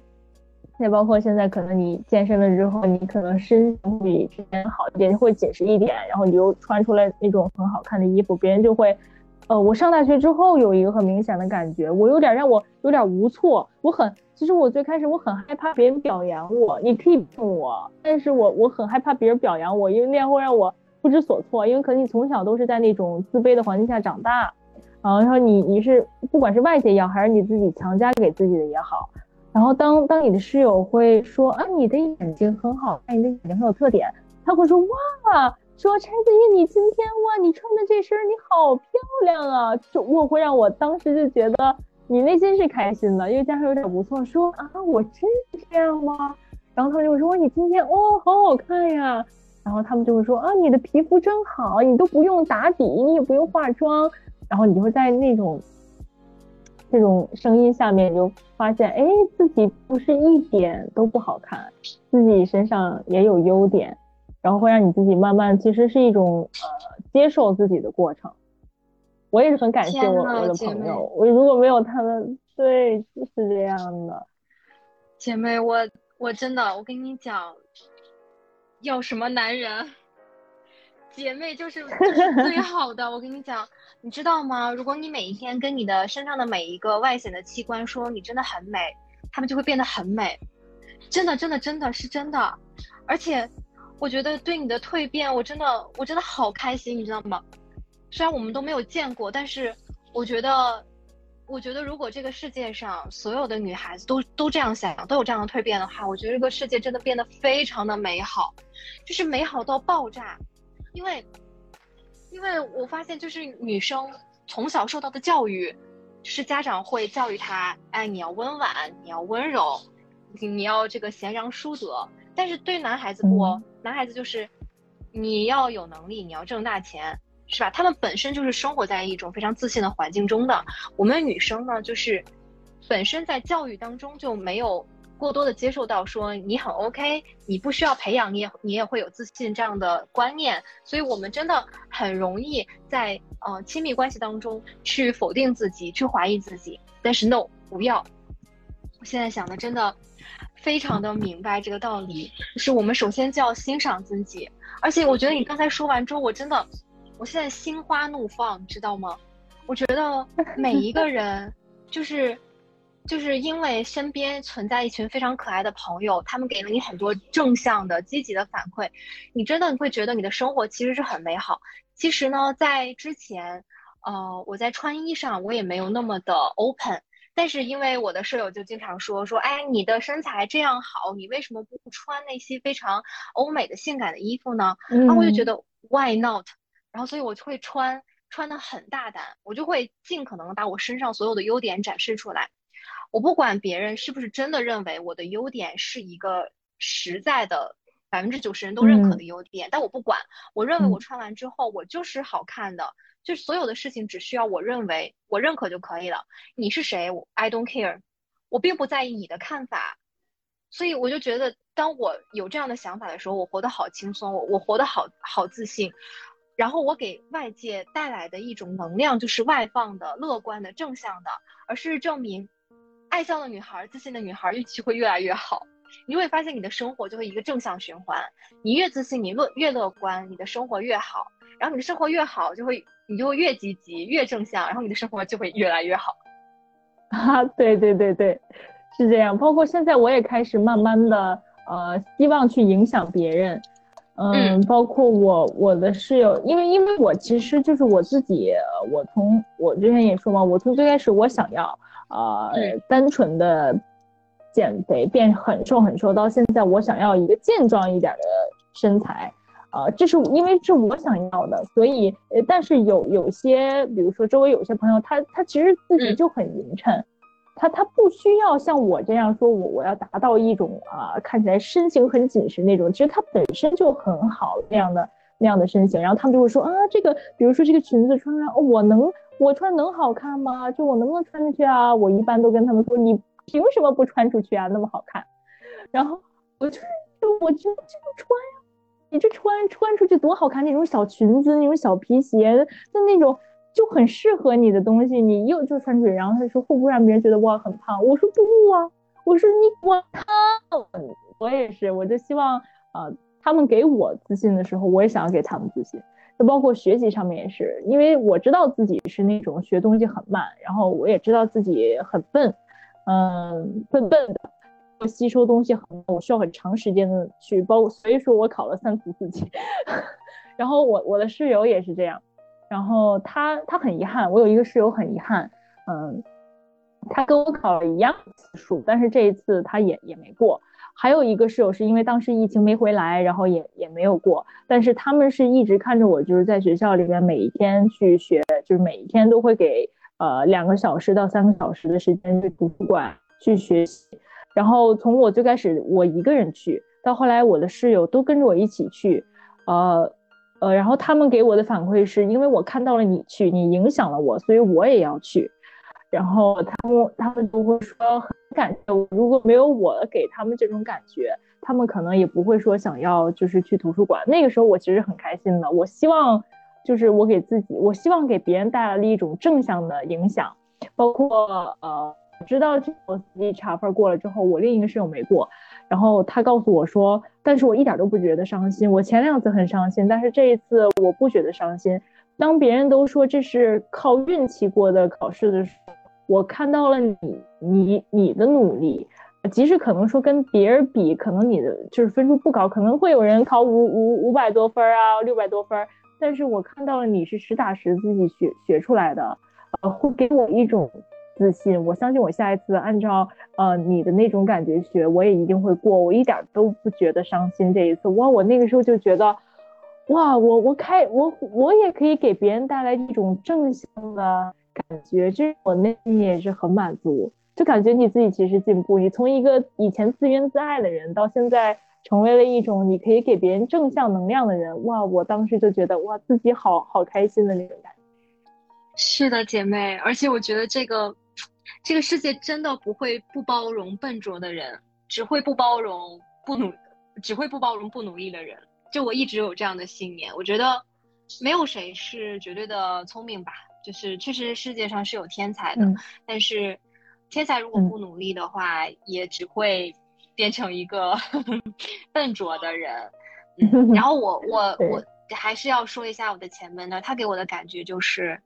也包括现在可能你健身了之后，你可能身形会比之前好一点，会紧实一点，然后你又穿出来那种很好看的衣服，别人就会，呃，我上大学之后有一个很明显的感觉，我有点让我有点无措，我很，其实我最开始我很害怕别人表扬我，你可以碰我，但是我我很害怕别人表扬我，因为那样会让我不知所措，因为可能你从小都是在那种自卑的环境下长大，然后你你是不管是外界也好，还是你自己强加给自己的也好。然后当当你的室友会说啊，你的眼睛很好看，你的眼睛很有特点，他会说哇，说柴子叶，你今天哇，你穿的这身你好漂亮啊，就我会让我当时就觉得你内心是开心的，因为加上有点不错，说啊，我真是这样吗？然后他们就会说你今天哦，好好看呀，然后他们就会说啊，你的皮肤真好，你都不用打底，你也不用化妆，然后你就会在那种。这种声音下面，你就发现，哎，自己不是一点都不好看，自己身上也有优点，然后会让你自己慢慢，其实是一种呃接受自己的过程。我也是很感谢我我的朋友，我如果没有他们，对，就是这样的。姐妹，我我真的，我跟你讲，要什么男人？姐妹就是就是最 好的，我跟你讲，你知道吗？如果你每一天跟你的身上的每一个外显的器官说你真的很美，他们就会变得很美，真的真的真的是真的。而且，我觉得对你的蜕变，我真的我真的好开心，你知道吗？虽然我们都没有见过，但是我觉得，我觉得如果这个世界上所有的女孩子都都这样想，都有这样的蜕变的话，我觉得这个世界真的变得非常的美好，就是美好到爆炸。因为，因为我发现，就是女生从小受到的教育，是家长会教育她，哎，你要温婉，你要温柔，你要这个贤良淑德。但是对男孩子不，男孩子就是，你要有能力，你要挣大钱，是吧？他们本身就是生活在一种非常自信的环境中的。我们女生呢，就是本身在教育当中就没有。过多的接受到说你很 OK，你不需要培养，你也你也会有自信这样的观念，所以我们真的很容易在呃亲密关系当中去否定自己，去怀疑自己。但是 no，不要。我现在想的真的非常的明白这个道理，就是我们首先就要欣赏自己。而且我觉得你刚才说完之后，我真的，我现在心花怒放，你知道吗？我觉得每一个人就是。就是因为身边存在一群非常可爱的朋友，他们给了你很多正向的、积极的反馈，你真的会觉得你的生活其实是很美好。其实呢，在之前，呃，我在穿衣上我也没有那么的 open，但是因为我的舍友就经常说说，哎，你的身材这样好，你为什么不穿那些非常欧美的性感的衣服呢？然后我就觉得 why not？然后所以我就会穿，穿的很大胆，我就会尽可能把我身上所有的优点展示出来。我不管别人是不是真的认为我的优点是一个实在的百分之九十人都认可的优点，但我不管。我认为我穿完之后我就是好看的，就是所有的事情只需要我认为我认可就可以了。你是谁？I don't care，我并不在意你的看法。所以我就觉得，当我有这样的想法的时候，我活得好轻松，我我活得好好自信。然后我给外界带来的一种能量就是外放的、乐观的、正向的，而事实证明。爱笑的女孩，自信的女孩，运气会越来越好。你会发现，你的生活就会一个正向循环。你越自信，你乐越乐观，你的生活越好。然后你的生活越好，就会你就会越积极，越正向，然后你的生活就会越来越好。啊，对对对对，是这样。包括现在，我也开始慢慢的呃，希望去影响别人。嗯，包括我我的室友，因为因为我其实就是我自己，我从我之前也说嘛，我从最开始我想要。呃，单纯的减肥变很瘦很瘦，到现在我想要一个健壮一点的身材，啊，这是因为是我想要的，所以呃，但是有有些，比如说周围有些朋友，他他其实自己就很匀称，他他不需要像我这样说，我我要达到一种啊看起来身形很紧实那种，其实他本身就很好那样的那样的身形，然后他们就会说啊，这个比如说这个裙子穿上我能。我穿能好看吗？就我能不能穿出去啊？我一般都跟他们说，你凭什么不穿出去啊？那么好看，然后我就就我就就穿呀，你这穿穿出去多好看，那种小裙子，那种小皮鞋，就那种就很适合你的东西，你又就穿出去。然后他说会不会让别人觉得我很胖？我说不啊，我说你我胖。我也是，我就希望呃他们给我自信的时候，我也想要给他们自信。就包括学习上面也是，因为我知道自己是那种学东西很慢，然后我也知道自己很笨，嗯，笨笨的，吸收东西很，我需要很长时间的去包，所以说我考了三次四级。然后我我的室友也是这样，然后他他很遗憾，我有一个室友很遗憾，嗯，他跟我考了一样次数，但是这一次他也也没过。还有一个室友是因为当时疫情没回来，然后也也没有过。但是他们是一直看着我，就是在学校里面每一天去学，就是每一天都会给呃两个小时到三个小时的时间去图书馆去学习。然后从我最开始我一个人去，到后来我的室友都跟着我一起去，呃呃，然后他们给我的反馈是因为我看到了你去，你影响了我，所以我也要去。然后他们他们都会说很感谢我，如果没有我给他们这种感觉，他们可能也不会说想要就是去图书馆。那个时候我其实很开心的，我希望就是我给自己，我希望给别人带来了一种正向的影响。包括呃，知道这我自己查分过了之后，我另一个室友没过，然后他告诉我说，但是我一点都不觉得伤心。我前两次很伤心，但是这一次我不觉得伤心。当别人都说这是靠运气过的考试的时。我看到了你，你你的努力，即使可能说跟别人比，可能你的就是分数不高，可能会有人考五五五百多分啊，六百多分，但是我看到了你是实打实自己学学出来的，呃，会给我一种自信。我相信我下一次按照呃你的那种感觉学，我也一定会过，我一点都不觉得伤心。这一次，哇，我那个时候就觉得，哇，我我开我我也可以给别人带来一种正向的。感觉这我内心也是很满足，就感觉你自己其实进步，你从一个以前自怨自艾的人，到现在成为了一种你可以给别人正向能量的人，哇！我当时就觉得哇，自己好好开心的那种感觉。是的，姐妹，而且我觉得这个这个世界真的不会不包容笨拙的人，只会不包容不努，只会不包容不努力的人。就我一直有这样的信念，我觉得没有谁是绝对的聪明吧。就是确实世界上是有天才的，但是天才如果不努力的话，也只会变成一个 笨拙的人。然后我 我我还是要说一下我的前门的，他给我的感觉就是，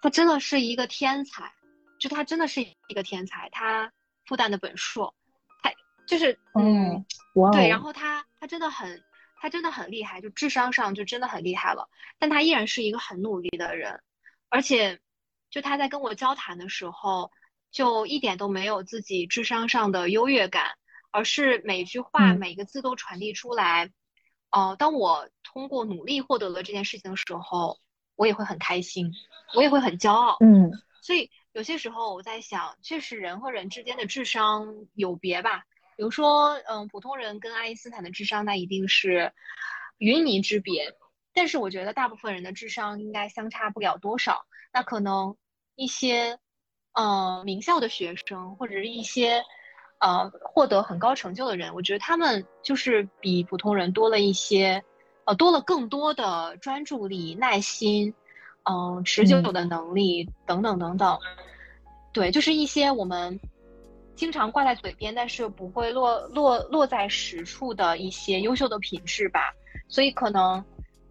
他真的是一个天才，就他真的是一个天才，他复旦的本硕，他就是嗯，对，然后他他真的很他真的很厉害，就智商上就真的很厉害了，但他依然是一个很努力的人。而且，就他在跟我交谈的时候，就一点都没有自己智商上的优越感，而是每句话每个字都传递出来。哦，当我通过努力获得了这件事情的时候，我也会很开心，我也会很骄傲。嗯，所以有些时候我在想，确实人和人之间的智商有别吧。比如说，嗯，普通人跟爱因斯坦的智商那一定是云泥之别。但是我觉得大部分人的智商应该相差不了多少。那可能一些，呃，名校的学生或者是一些，呃，获得很高成就的人，我觉得他们就是比普通人多了一些，呃，多了更多的专注力、耐心，嗯，持久的能力等等等等。对，就是一些我们经常挂在嘴边，但是不会落落落在实处的一些优秀的品质吧。所以可能。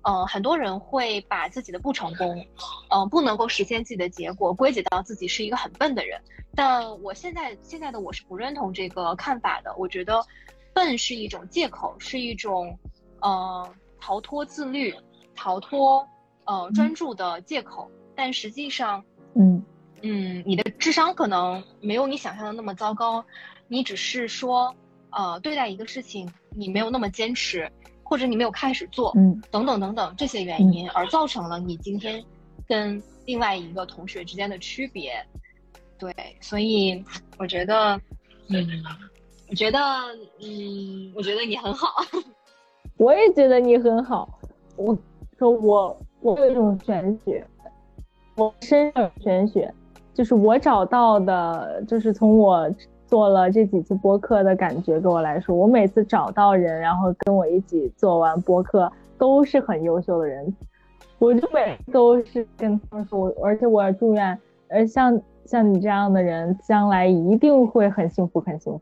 嗯，很多人会把自己的不成功，嗯，不能够实现自己的结果，归结到自己是一个很笨的人。但我现在现在的我是不认同这个看法的。我觉得，笨是一种借口，是一种，呃，逃脱自律、逃脱呃专注的借口。但实际上，嗯嗯，你的智商可能没有你想象的那么糟糕，你只是说，呃，对待一个事情你没有那么坚持。或者你没有开始做，嗯，等等等等这些原因，而造成了你今天跟另外一个同学之间的区别。对，所以我觉得，嗯，我觉得，嗯，我觉得你很好。我也觉得你很好。我说我我有一种玄学，我身上有玄学，就是我找到的，就是从我。做了这几次播客的感觉，对我来说，我每次找到人，然后跟我一起做完播客，都是很优秀的人。我就每次都是跟他们说，我而且我祝愿，呃，像像你这样的人，将来一定会很幸福，很幸福。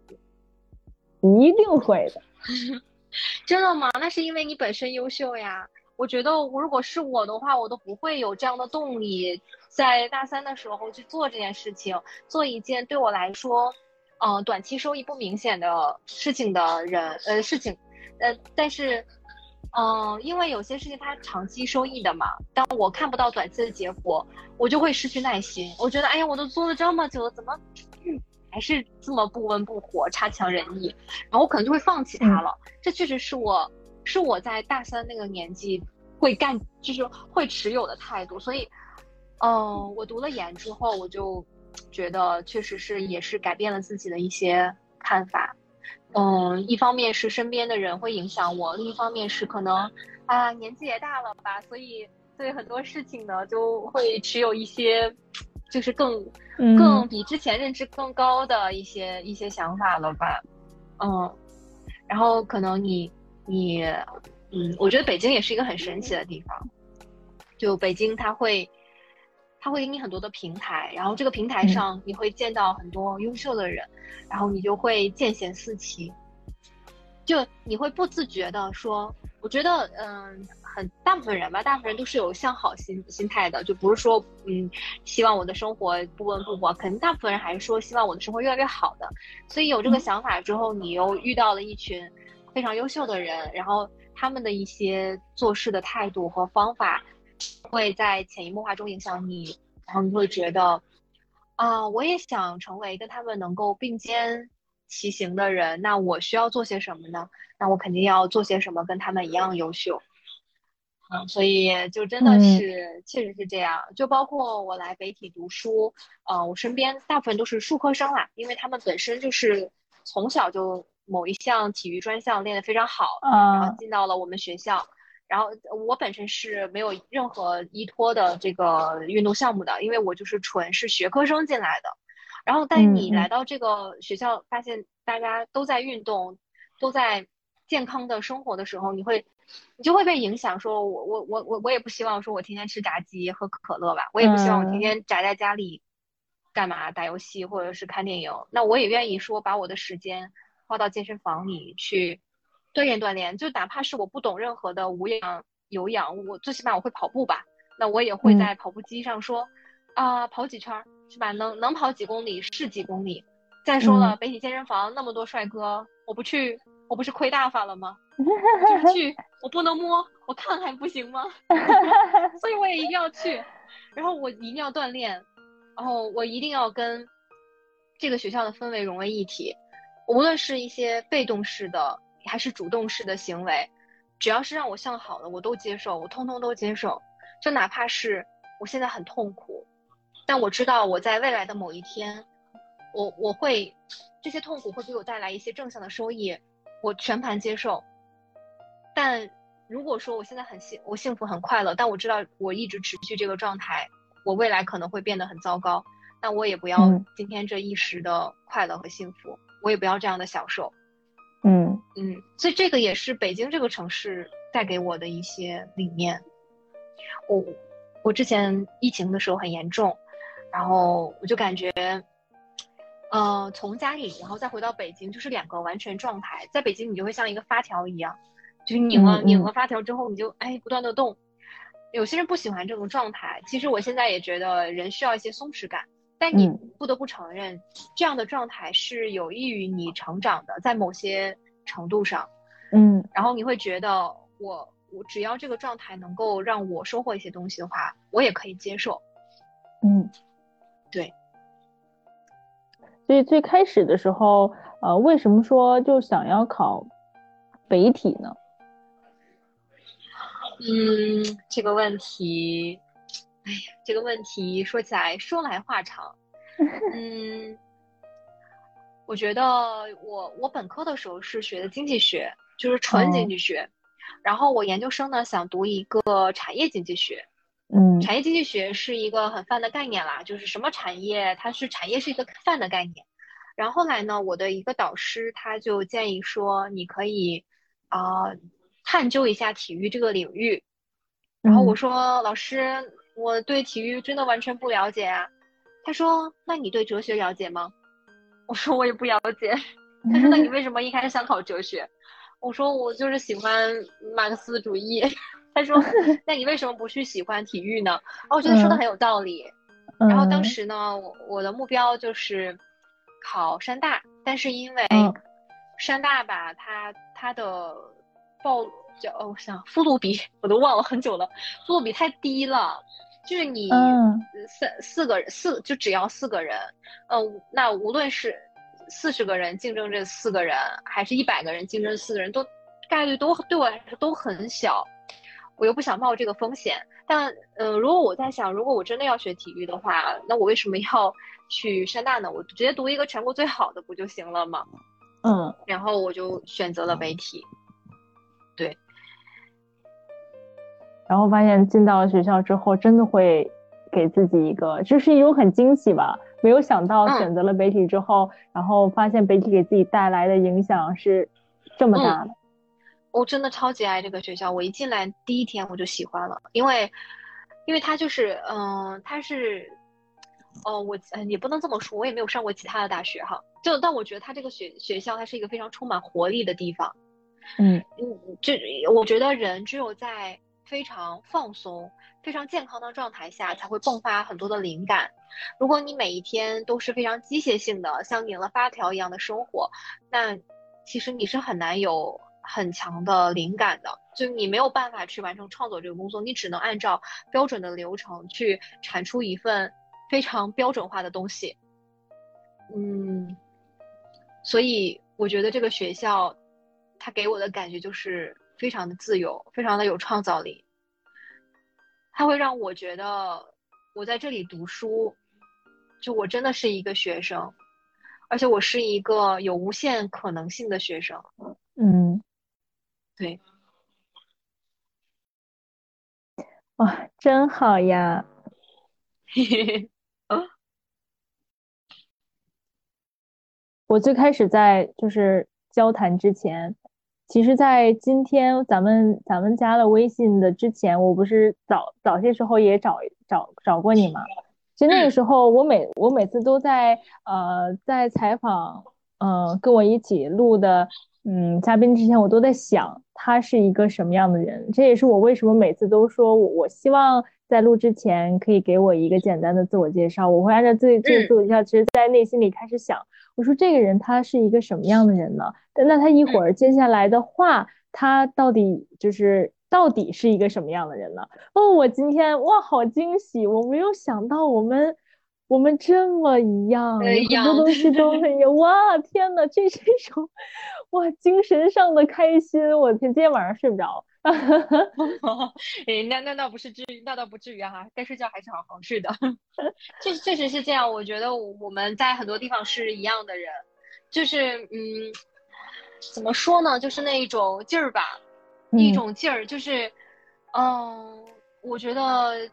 一定会的。真的吗？那是因为你本身优秀呀。我觉得，如果是我的话，我都不会有这样的动力，在大三的时候去做这件事情，做一件对我来说，嗯，短期收益不明显的事情的人，呃，事情，呃，但是，嗯，因为有些事情它长期收益的嘛，当我看不到短期的结果，我就会失去耐心。我觉得，哎呀，我都做了这么久了，怎么还是这么不温不火、差强人意？然后我可能就会放弃它了。这确实是我。是我在大三那个年纪会干，就是会持有的态度，所以，嗯，我读了研之后，我就觉得确实是也是改变了自己的一些看法，嗯，一方面是身边的人会影响我，另一方面是可能啊年纪也大了吧，所以对很多事情呢就会持有一些就是更更比之前认知更高的一些一些想法了吧，嗯，然后可能你。你，嗯，我觉得北京也是一个很神奇的地方。就北京，它会，它会给你很多的平台，然后这个平台上你会见到很多优秀的人，然后你就会见贤思齐。就你会不自觉的说，我觉得，嗯，很大部分人吧，大部分人都是有向好心心态的，就不是说，嗯，希望我的生活不温不火，肯定大部分人还是说希望我的生活越来越好的。所以有这个想法之后，你又遇到了一群。非常优秀的人，然后他们的一些做事的态度和方法，会在潜移默化中影响你，然后你会觉得，啊，我也想成为跟他们能够并肩骑行的人，那我需要做些什么呢？那我肯定要做些什么跟他们一样优秀。嗯，所以就真的是确实是这样，就包括我来北体读书，呃，我身边大部分都是术科生啦，因为他们本身就是从小就。某一项体育专项练得非常好，然后进到了我们学校。然后我本身是没有任何依托的这个运动项目的，因为我就是纯是学科生进来的。然后，但你来到这个学校，发现大家都在运动，都在健康的生活的时候，你会，你就会被影响。说我我我我我也不希望说我天天吃炸鸡喝可乐吧，我也不希望我天天宅在家里干嘛打游戏或者是看电影。那我也愿意说把我的时间。花到健身房里去锻炼锻炼，就哪怕是我不懂任何的无氧、有氧，我最起码我会跑步吧。那我也会在跑步机上说，啊，跑几圈是吧？能能跑几公里是几公里。再说了，北体健身房那么多帅哥，我不去，我不是亏大发了吗？就是去，我不能摸，我看还不行吗？所以我也一定要去，然后我一定要锻炼，然后我一定要跟这个学校的氛围融为一体。无论是一些被动式的还是主动式的行为，只要是让我向好的，我都接受，我通通都接受。就哪怕是我现在很痛苦，但我知道我在未来的某一天，我我会这些痛苦会给我带来一些正向的收益，我全盘接受。但如果说我现在很幸我幸福很快乐，但我知道我一直持续这个状态，我未来可能会变得很糟糕，那我也不要今天这一时的快乐和幸福。我也不要这样的享受，嗯嗯，所以这个也是北京这个城市带给我的一些理念。我我之前疫情的时候很严重，然后我就感觉，呃，从家里然后再回到北京，就是两个完全状态。在北京你就会像一个发条一样，就是拧了拧了发条之后，你就哎不断的动。有些人不喜欢这种状态，其实我现在也觉得人需要一些松弛感。但你不得不承认，这样的状态是有益于你成长的，在某些程度上，嗯，然后你会觉得，我我只要这个状态能够让我收获一些东西的话，我也可以接受，嗯，对。所以最开始的时候，呃，为什么说就想要考北体呢？嗯，这个问题。哎呀，这个问题说起来说来话长。嗯，我觉得我我本科的时候是学的经济学，就是纯经济学。然后我研究生呢想读一个产业经济学。嗯，产业经济学是一个很泛的概念啦，就是什么产业，它是产业是一个泛的概念。然后后来呢，我的一个导师他就建议说，你可以啊探究一下体育这个领域。然后我说，老师。我对体育真的完全不了解啊，他说：“那你对哲学了解吗？” 我说：“我也不了解。”他说：“那你为什么一开始想考哲学？”我说：“我就是喜欢马克思主义。”他说：“那你为什么不去喜欢体育呢？”哦，我觉得说的很有道理。然后当时呢，我我的目标就是考山大，但是因为山大吧，它它的报叫哦，我想复读比我都忘了很久了，复读比太低了。就是你三四个人四就只要四个人，呃，那无论是四十个人竞争这四个人，还是一百个人竞争四个人，都概率都对我来说都很小，我又不想冒这个风险。但呃，如果我在想，如果我真的要学体育的话，那我为什么要去山大呢？我直接读一个全国最好的不就行了吗？嗯，然后我就选择了媒体，对。然后发现进到了学校之后，真的会给自己一个，就是一种很惊喜吧。没有想到选择了北体之后，然后发现北体给自己带来的影响是这么大的。我真的超级爱这个学校，我一进来第一天我就喜欢了，因为，因为它就是，嗯，它是，哦，我也不能这么说，我也没有上过其他的大学哈。就但我觉得它这个学学校，它是一个非常充满活力的地方。嗯嗯，就我觉得人只有在非常放松、非常健康的状态下，才会迸发很多的灵感。如果你每一天都是非常机械性的，像拧了发条一样的生活，那其实你是很难有很强的灵感的。就你没有办法去完成创作这个工作，你只能按照标准的流程去产出一份非常标准化的东西。嗯，所以我觉得这个学校，它给我的感觉就是。非常的自由，非常的有创造力。它会让我觉得，我在这里读书，就我真的是一个学生，而且我是一个有无限可能性的学生。嗯，对。哇，真好呀！嘿嘿嘿。我最开始在就是交谈之前。其实，在今天咱们咱们加了微信的之前，我不是早早些时候也找找找过你吗？其实那个时候，我每我每次都在呃在采访嗯跟我一起录的嗯嘉宾之前，我都在想他是一个什么样的人。这也是我为什么每次都说我我希望在录之前可以给我一个简单的自我介绍。我会按照自这个自我介绍，其实在内心里开始想。我说这个人他是一个什么样的人呢？那他一会儿接下来的话，他到底就是到底是一个什么样的人呢？哦，我今天哇，好惊喜！我没有想到我们我们这么一样，很多东西都很有哇！天呐，这是一种哇精神上的开心！我天，今天晚上睡不着。哈哈哈，哎，那那倒不是至于，那倒不至于哈，该睡觉还是好好睡的。确确实是这样，我觉得我们在很多地方是一样的人，就是嗯，怎么说呢，就是那一种劲儿吧，一种劲儿，就是嗯，我觉得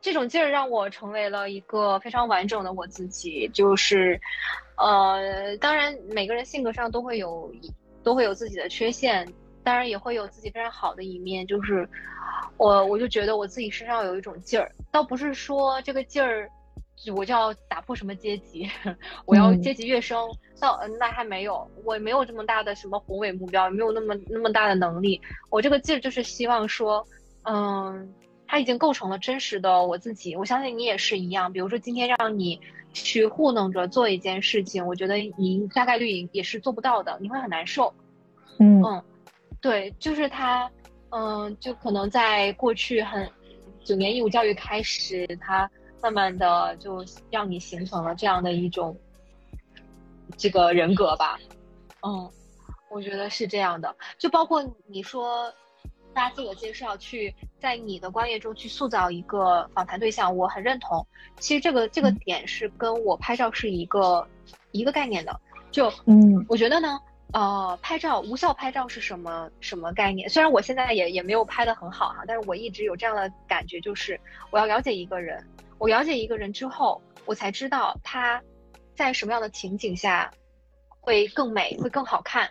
这种劲儿让我成为了一个非常完整的我自己，就是呃，当然每个人性格上都会有都会有自己的缺陷。当然也会有自己非常好的一面，就是我我就觉得我自己身上有一种劲儿，倒不是说这个劲儿，我就要打破什么阶级，我要阶级跃升，倒那还没有，我没有这么大的什么宏伟目标，也没有那么那么大的能力，我这个劲儿就是希望说，嗯，他已经构成了真实的我自己，我相信你也是一样，比如说今天让你去糊弄着做一件事情，我觉得你大概率也是做不到的，你会很难受，嗯。嗯。对，就是他，嗯，就可能在过去很九年义务教育开始，他慢慢的就让你形成了这样的一种这个人格吧，嗯，我觉得是这样的。就包括你说大家自我介绍，去在你的观念中去塑造一个访谈对象，我很认同。其实这个这个点是跟我拍照是一个一个概念的。就嗯，我觉得呢。呃，拍照无效拍照是什么什么概念？虽然我现在也也没有拍的很好哈，但是我一直有这样的感觉，就是我要了解一个人，我了解一个人之后，我才知道他在什么样的情景下会更美，会更好看。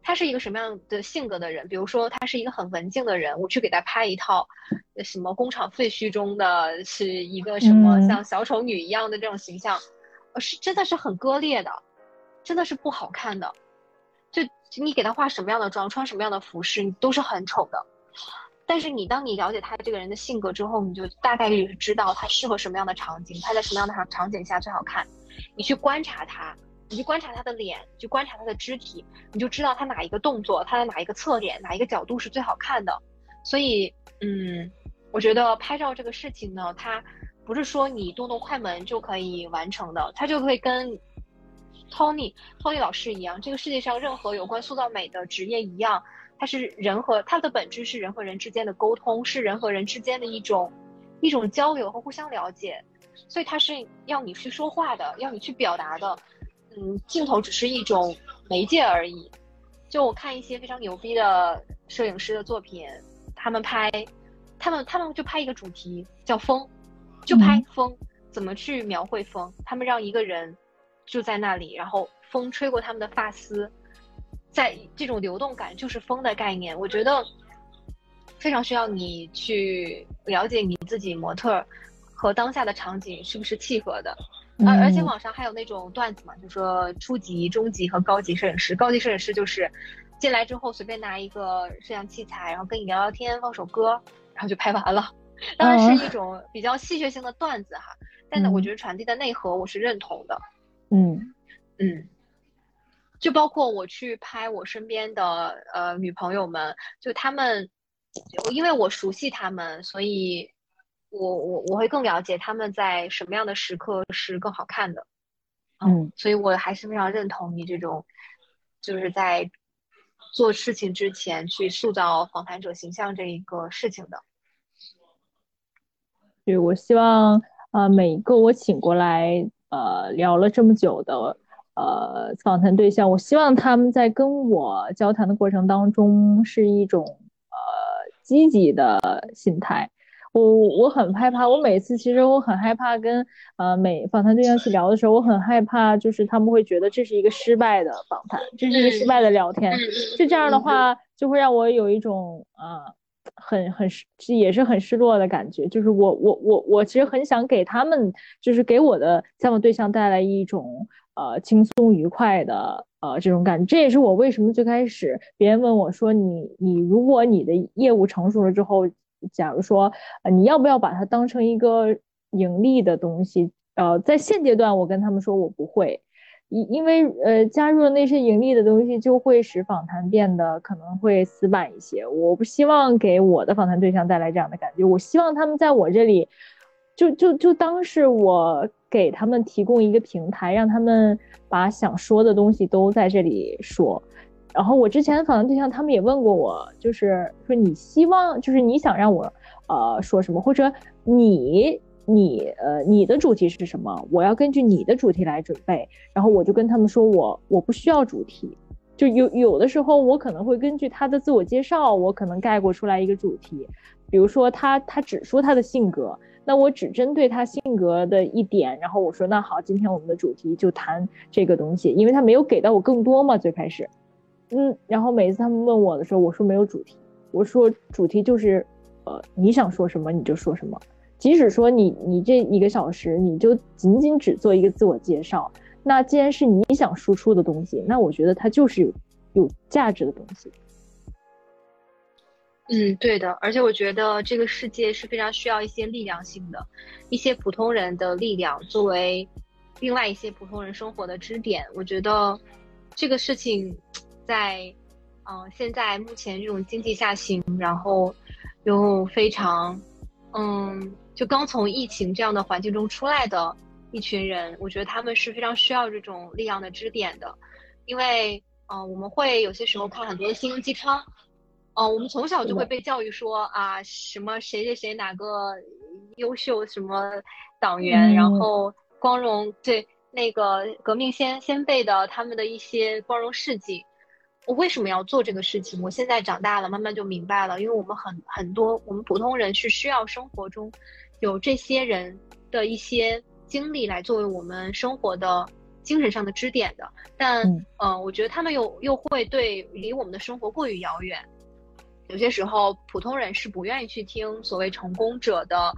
他是一个什么样的性格的人？比如说，他是一个很文静的人，我去给他拍一套什么工厂废墟中的是一个什么像小丑女一样的这种形象，呃，是真的是很割裂的，真的是不好看的。你给他化什么样的妆，穿什么样的服饰，你都是很丑的。但是你当你了解他这个人的性格之后，你就大概率知道他适合什么样的场景，他在什么样的场场景下最好看。你去观察他，你去观察他的脸，去观察他的肢体，你就知道他哪一个动作，他的哪一个侧脸，哪一个角度是最好看的。所以，嗯，我觉得拍照这个事情呢，它不是说你动动快门就可以完成的，它就会跟 Tony Tony 老师一样，这个世界上任何有关塑造美的职业一样。它是人和它的本质是人和人之间的沟通，是人和人之间的一种一种交流和互相了解，所以它是要你去说话的，要你去表达的。嗯，镜头只是一种媒介而已。就我看一些非常牛逼的摄影师的作品，他们拍，他们他们就拍一个主题叫风，就拍风，怎么去描绘风？他们让一个人就在那里，然后风吹过他们的发丝。在这种流动感就是风的概念，我觉得非常需要你去了解你自己模特和当下的场景是不是契合的。而而且网上还有那种段子嘛，就说初级、中级和高级摄影师。高级摄影师就是进来之后随便拿一个摄像器材，然后跟你聊聊天，放首歌，然后就拍完了。当然是一种比较戏谑性的段子哈，但呢，我觉得传递的内核我是认同的。嗯嗯。就包括我去拍我身边的呃女朋友们，就他们，因为我熟悉他们，所以我我我会更了解他们在什么样的时刻是更好看的，嗯，所以我还是非常认同你这种，就是在做事情之前去塑造访谈者形象这一个事情的。对，我希望呃每一个我请过来呃聊了这么久的。呃，访谈对象，我希望他们在跟我交谈的过程当中是一种呃积极的心态。我我很害怕，我每次其实我很害怕跟呃每访谈对象去聊的时候，我很害怕就是他们会觉得这是一个失败的访谈，这是一个失败的聊天。就这样的话，就会让我有一种呃很很失也是很失落的感觉。就是我我我我其实很想给他们，就是给我的项目对象带来一种。呃，轻松愉快的呃这种感觉，这也是我为什么最开始别人问我说你你如果你的业务成熟了之后，假如说呃你要不要把它当成一个盈利的东西？呃，在现阶段我跟他们说我不会，因因为呃加入了那些盈利的东西就会使访谈变得可能会死板一些。我不希望给我的访谈对象带来这样的感觉，我希望他们在我这里就就就当是我。给他们提供一个平台，让他们把想说的东西都在这里说。然后我之前访谈对象，他们也问过我，就是说你希望，就是你想让我呃说什么，或者你你呃你的主题是什么？我要根据你的主题来准备。然后我就跟他们说，我我不需要主题，就有有的时候我可能会根据他的自我介绍，我可能概括出来一个主题。比如说他他只说他的性格。那我只针对他性格的一点，然后我说那好，今天我们的主题就谈这个东西，因为他没有给到我更多嘛，最开始，嗯，然后每次他们问我的时候，我说没有主题，我说主题就是，呃，你想说什么你就说什么，即使说你你这一个小时你就仅仅只做一个自我介绍，那既然是你想输出的东西，那我觉得它就是有有价值的东西。嗯，对的，而且我觉得这个世界是非常需要一些力量性的，一些普通人的力量作为另外一些普通人生活的支点。我觉得这个事情在嗯现在目前这种经济下行，然后又非常嗯就刚从疫情这样的环境中出来的一群人，我觉得他们是非常需要这种力量的支点的，因为嗯我们会有些时候看很多的心灵鸡汤。哦，我们从小就会被教育说啊，什么谁谁谁哪个优秀什么党员，然后光荣对那个革命先先辈的他们的一些光荣事迹。我为什么要做这个事情？我现在长大了，慢慢就明白了，因为我们很很多我们普通人是需要生活中有这些人的一些经历来作为我们生活的精神上的支点的。但嗯，我觉得他们又又会对离我们的生活过于遥远。有些时候，普通人是不愿意去听所谓成功者的，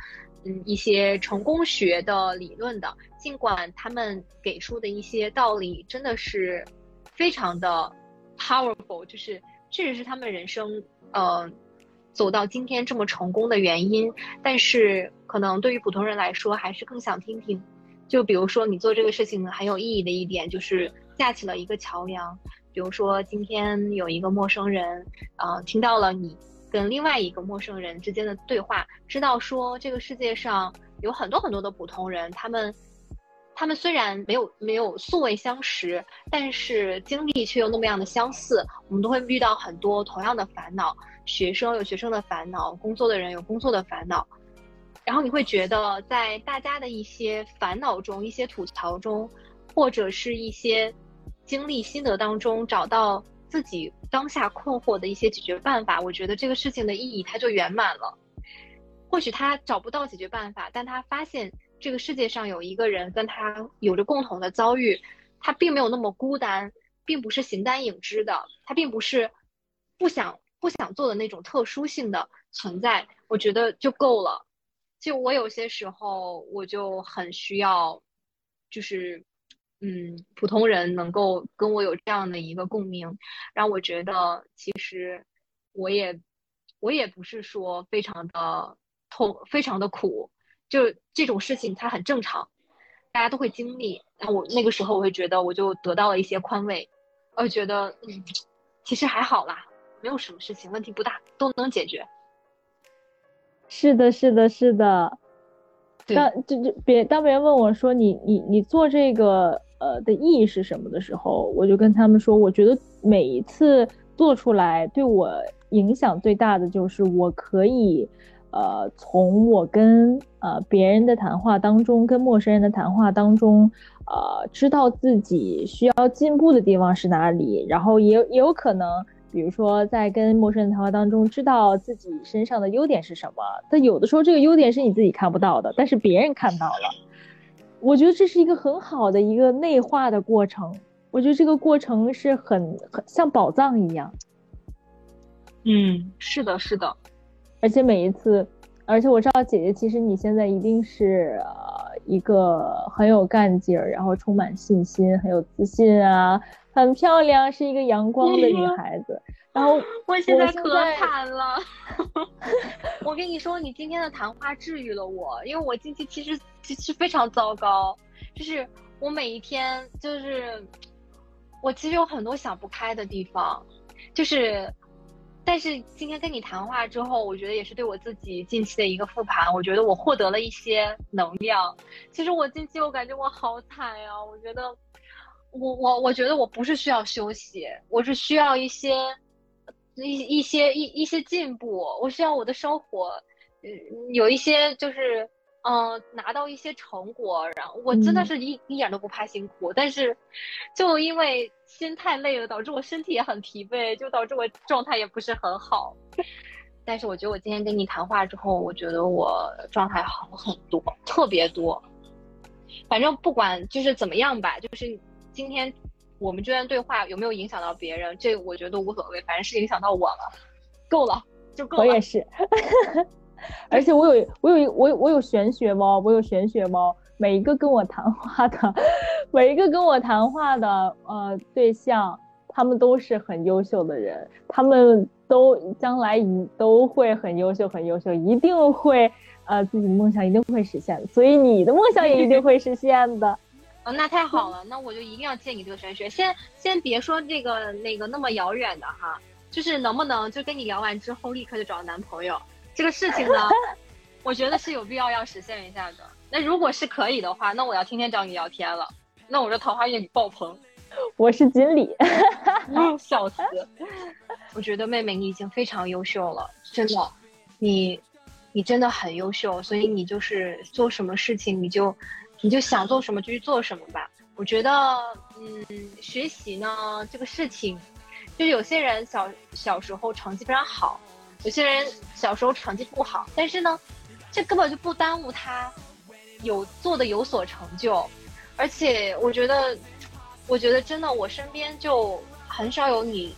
嗯，一些成功学的理论的。尽管他们给出的一些道理真的是非常的 powerful，就是确实是他们人生呃走到今天这么成功的原因。但是可能对于普通人来说，还是更想听听。就比如说你做这个事情很有意义的一点，就是架起了一个桥梁。比如说今天有一个陌生人，呃，听到了你跟另外一个陌生人之间的对话，知道说这个世界上有很多很多的普通人，他们。他们虽然没有没有素未相识，但是经历却又那么样的相似。我们都会遇到很多同样的烦恼，学生有学生的烦恼，工作的人有工作的烦恼。然后你会觉得，在大家的一些烦恼中、一些吐槽中，或者是一些经历心得当中，找到自己当下困惑的一些解决办法。我觉得这个事情的意义它就圆满了。或许他找不到解决办法，但他发现。这个世界上有一个人跟他有着共同的遭遇，他并没有那么孤单，并不是形单影只的，他并不是不想不想做的那种特殊性的存在，我觉得就够了。就我有些时候我就很需要，就是嗯，普通人能够跟我有这样的一个共鸣，让我觉得其实我也我也不是说非常的痛，非常的苦。就这种事情，它很正常，大家都会经历。然后我那个时候，我会觉得我就得到了一些宽慰，我觉得嗯，其实还好啦，没有什么事情，问题不大，都能解决。是的，是的，是的。当就就别当别人问我说你你你做这个呃的意义是什么的时候，我就跟他们说，我觉得每一次做出来对我影响最大的就是我可以。呃，从我跟呃别人的谈话当中，跟陌生人的谈话当中，呃，知道自己需要进步的地方是哪里，然后也也有可能，比如说在跟陌生人谈话当中，知道自己身上的优点是什么。但有的时候这个优点是你自己看不到的，但是别人看到了。我觉得这是一个很好的一个内化的过程。我觉得这个过程是很很像宝藏一样。嗯，是的，是的。而且每一次，而且我知道姐姐其实你现在一定是呃一个很有干劲儿，然后充满信心、很有自信啊，很漂亮，是一个阳光的女 孩子。然后 我现在可惨了，我跟你说，你今天的谈话治愈了我，因为我近期其实其实非常糟糕，就是我每一天就是我其实有很多想不开的地方，就是。但是今天跟你谈话之后，我觉得也是对我自己近期的一个复盘。我觉得我获得了一些能量。其实我近期我感觉我好惨呀！我觉得，我我我觉得我不是需要休息，我是需要一些一一些一一些进步。我需要我的生活，嗯，有一些就是。嗯，拿到一些成果，然后我真的是一一点都不怕辛苦，但是就因为心太累了，导致我身体也很疲惫，就导致我状态也不是很好。但是我觉得我今天跟你谈话之后，我觉得我状态好很多，特别多。反正不管就是怎么样吧，就是今天我们这段对话有没有影响到别人，这我觉得无所谓，反正是影响到我了，够了就够了。我也是。而且我有我有我我有玄学猫，我有玄学猫。每一个跟我谈话的，每一个跟我谈话的呃对象，他们都是很优秀的人，他们都将来一都会很优秀，很优秀，一定会呃自己的梦想一定会实现。所以你的梦想也一定会实现的。哦，那太好了，那我就一定要借你这个玄学。先先别说这个那个那么遥远的哈，就是能不能就跟你聊完之后立刻就找男朋友？这个事情呢，我觉得是有必要要实现一下的。那如果是可以的话，那我要天天找你聊天了。那我这桃花运爆棚。我是锦鲤，笑死！我觉得妹妹你已经非常优秀了，真的，你你真的很优秀，所以你就是做什么事情你就你就想做什么就去做什么吧。我觉得，嗯，学习呢这个事情，就是有些人小小时候成绩非常好。有些人小时候成绩不好，但是呢，这根本就不耽误他有做的有所成就。而且我觉得，我觉得真的，我身边就很少有你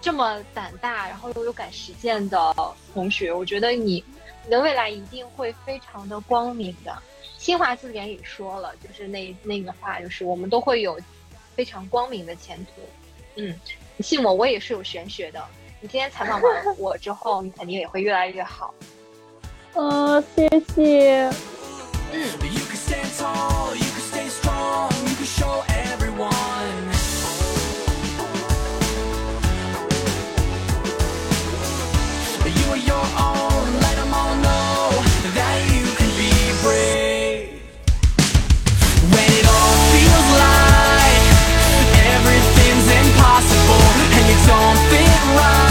这么胆大，然后又有敢实践的同学。我觉得你你的未来一定会非常的光明的。新华字典里说了，就是那那个话，就是我们都会有非常光明的前途。嗯。你信我，我也是有玄学的。你今天采访完我之后，你肯定也会越来越好。嗯，谢谢。You can stand tall, you can stay strong, you can show everyone. You are your own, let them all know that you can be brave. When it all feels like everything's impossible and don't fit right.